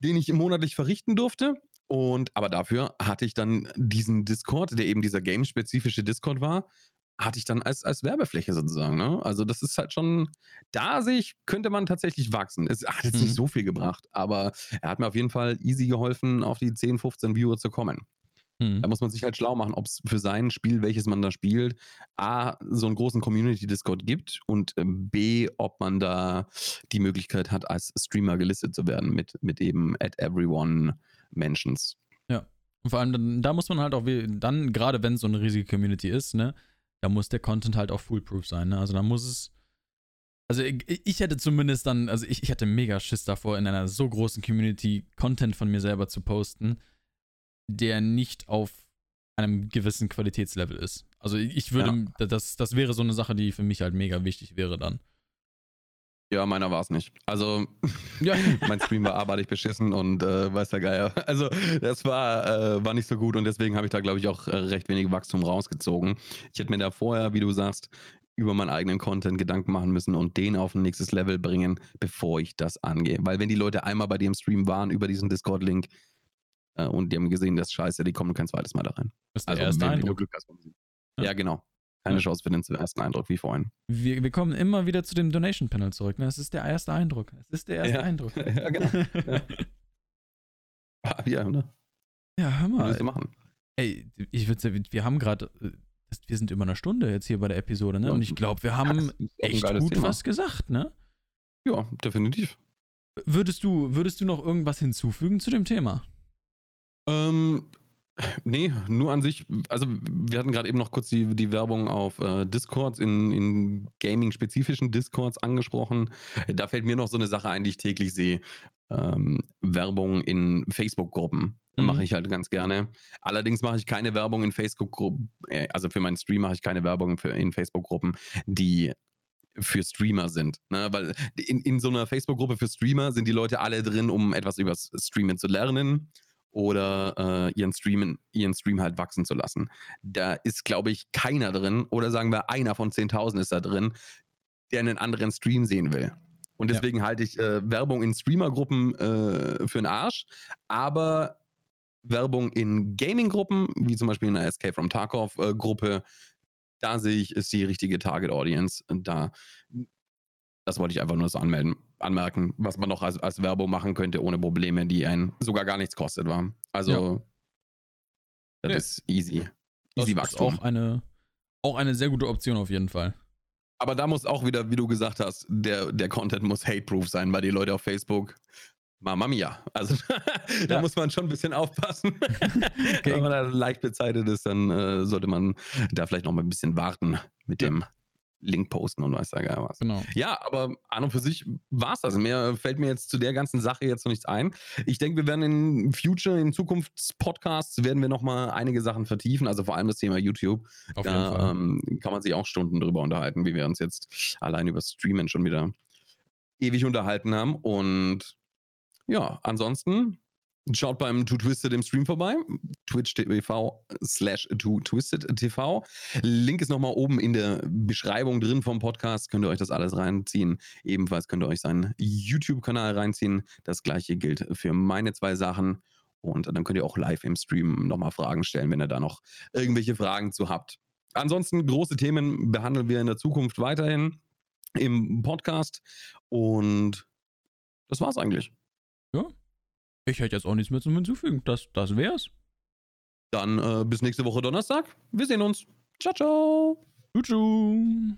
den ich monatlich verrichten durfte. Und aber dafür hatte ich dann diesen Discord, der eben dieser game-spezifische Discord war, hatte ich dann als, als Werbefläche sozusagen. Ne? Also das ist halt schon, da sehe ich, könnte man tatsächlich wachsen. Es hat jetzt mhm. nicht so viel gebracht, aber er hat mir auf jeden Fall easy geholfen, auf die 10, 15 Viewer zu kommen. Mhm. Da muss man sich halt schlau machen, ob es für sein Spiel, welches man da spielt, A, so einen großen Community-Discord gibt und ähm, B, ob man da die Möglichkeit hat, als Streamer gelistet zu werden mit, mit eben at everyone Mentions. Und vor allem, dann, da muss man halt auch, dann, gerade wenn es so eine riesige Community ist, ne, da muss der Content halt auch foolproof sein, ne? Also da muss es. Also ich, ich hätte zumindest dann, also ich, ich hätte mega Schiss davor, in einer so großen Community Content von mir selber zu posten, der nicht auf einem gewissen Qualitätslevel ist. Also ich würde, das, das wäre so eine Sache, die für mich halt mega wichtig wäre dann. Ja, meiner war es nicht. Also, Ja. mein Stream war abartig beschissen und äh, weiß der Geier. Also, das war, äh, war nicht so gut und deswegen habe ich da, glaube ich, auch äh, recht wenig Wachstum rausgezogen. Ich hätte mir da vorher, wie du sagst, über meinen eigenen Content Gedanken machen müssen und den auf ein nächstes Level bringen, bevor ich das angehe. Weil wenn die Leute einmal bei dir im Stream waren über diesen Discord-Link äh, und die haben gesehen, das ist scheiße, die kommen kein zweites Mal da rein. Das ist der Also, erste wenn du Eindruck. Glück hast. Ja. Ja, genau. Keine Ja. Chance für den ersten Eindruck wie vorhin. Wir, wir kommen immer wieder zu dem Donation Panel zurück. Ne? Es ist der erste Eindruck. Es ist der erste Ja. Eindruck. Ja, genau. Ja. Ah, Ja, ne? ja, hör Was mal. du machen? Ey, ich würde sagen, wir haben gerade, äh, das- wir sind über eine Stunde jetzt hier bei der Episode, ne? Und ich glaube, wir haben das echt gut Thema. was gesagt, ne? Ja, definitiv. Würdest du, würdest du noch irgendwas hinzufügen zu dem Thema? Ähm, nee, nur an sich. Also, wir hatten gerade eben noch kurz die, die Werbung auf äh, Discords, in, in Gaming-spezifischen Discords angesprochen. Da fällt mir noch so eine Sache ein, die ich täglich sehe. Ähm, Werbung in Facebook-Gruppen. Mhm. Mache ich halt ganz gerne. Allerdings mache ich keine Werbung in Facebook-Gruppen, äh, also für meinen Stream mache ich keine Werbung für, in Facebook-Gruppen, die für Streamer sind. Ne? Weil in, in so einer Facebook-Gruppe für Streamer sind die Leute alle drin, um etwas über Streamen zu lernen oder äh, ihren, Streamen, ihren Stream halt wachsen zu lassen. Da ist, glaube ich, keiner drin oder sagen wir, einer von 10.000 ist da drin, der einen anderen Stream sehen will. Und Ja. deswegen halte ich äh, Werbung in Streamer-Gruppen äh, für den Arsch, aber Werbung in Gaming-Gruppen, wie zum Beispiel in der Escape from Tarkov-Gruppe, da sehe ich, ist die richtige Target-Audience. Da, das wollte ich einfach nur so anmelden, anmerken, was man noch als, als Werbung machen könnte, ohne Probleme, die einen sogar gar nichts kostet, war. Also, das Nee. ist easy. Das Easy ist Wachstum. auch eine, auch eine sehr gute Option auf jeden Fall. Aber da muss auch wieder, wie du gesagt hast, der, der Content muss hate-proof sein, weil die Leute auf Facebook, Mama mia. Also da Ja. muss man schon ein bisschen aufpassen. Wenn man da leicht bezeichnet ist, dann äh, sollte man da vielleicht noch mal ein bisschen warten mit Ja. dem Link posten und weiß da gar was. Genau. Ja, aber an und für sich war es das. Mehr fällt mir jetzt zu der ganzen Sache jetzt noch nichts ein. Ich denke, wir werden in Future, in Zukunftspodcasts, werden wir noch mal einige Sachen vertiefen, also vor allem das Thema YouTube. Auf jeden Da Fall. ähm, kann man sich auch Stunden drüber unterhalten, wie wir uns jetzt allein über Streamen schon wieder ewig unterhalten haben. Und ja, ansonsten schaut beim Too Twisted im Stream vorbei. Twitch.tv slash TV. Link ist nochmal oben in der Beschreibung drin vom Podcast. Könnt ihr euch das alles reinziehen. Ebenfalls könnt ihr euch seinen YouTube-Kanal reinziehen. Das gleiche gilt für meine zwei Sachen. Und dann könnt ihr auch live im Stream nochmal Fragen stellen, wenn ihr da noch irgendwelche Fragen zu habt. Ansonsten große Themen behandeln wir in der Zukunft weiterhin im Podcast. Und das war's eigentlich. Ich hätte jetzt auch nichts mehr zum Hinzufügen. Das, das wär's. Dann äh, bis nächste Woche Donnerstag. Wir sehen uns. Ciao, ciao. Tschüss.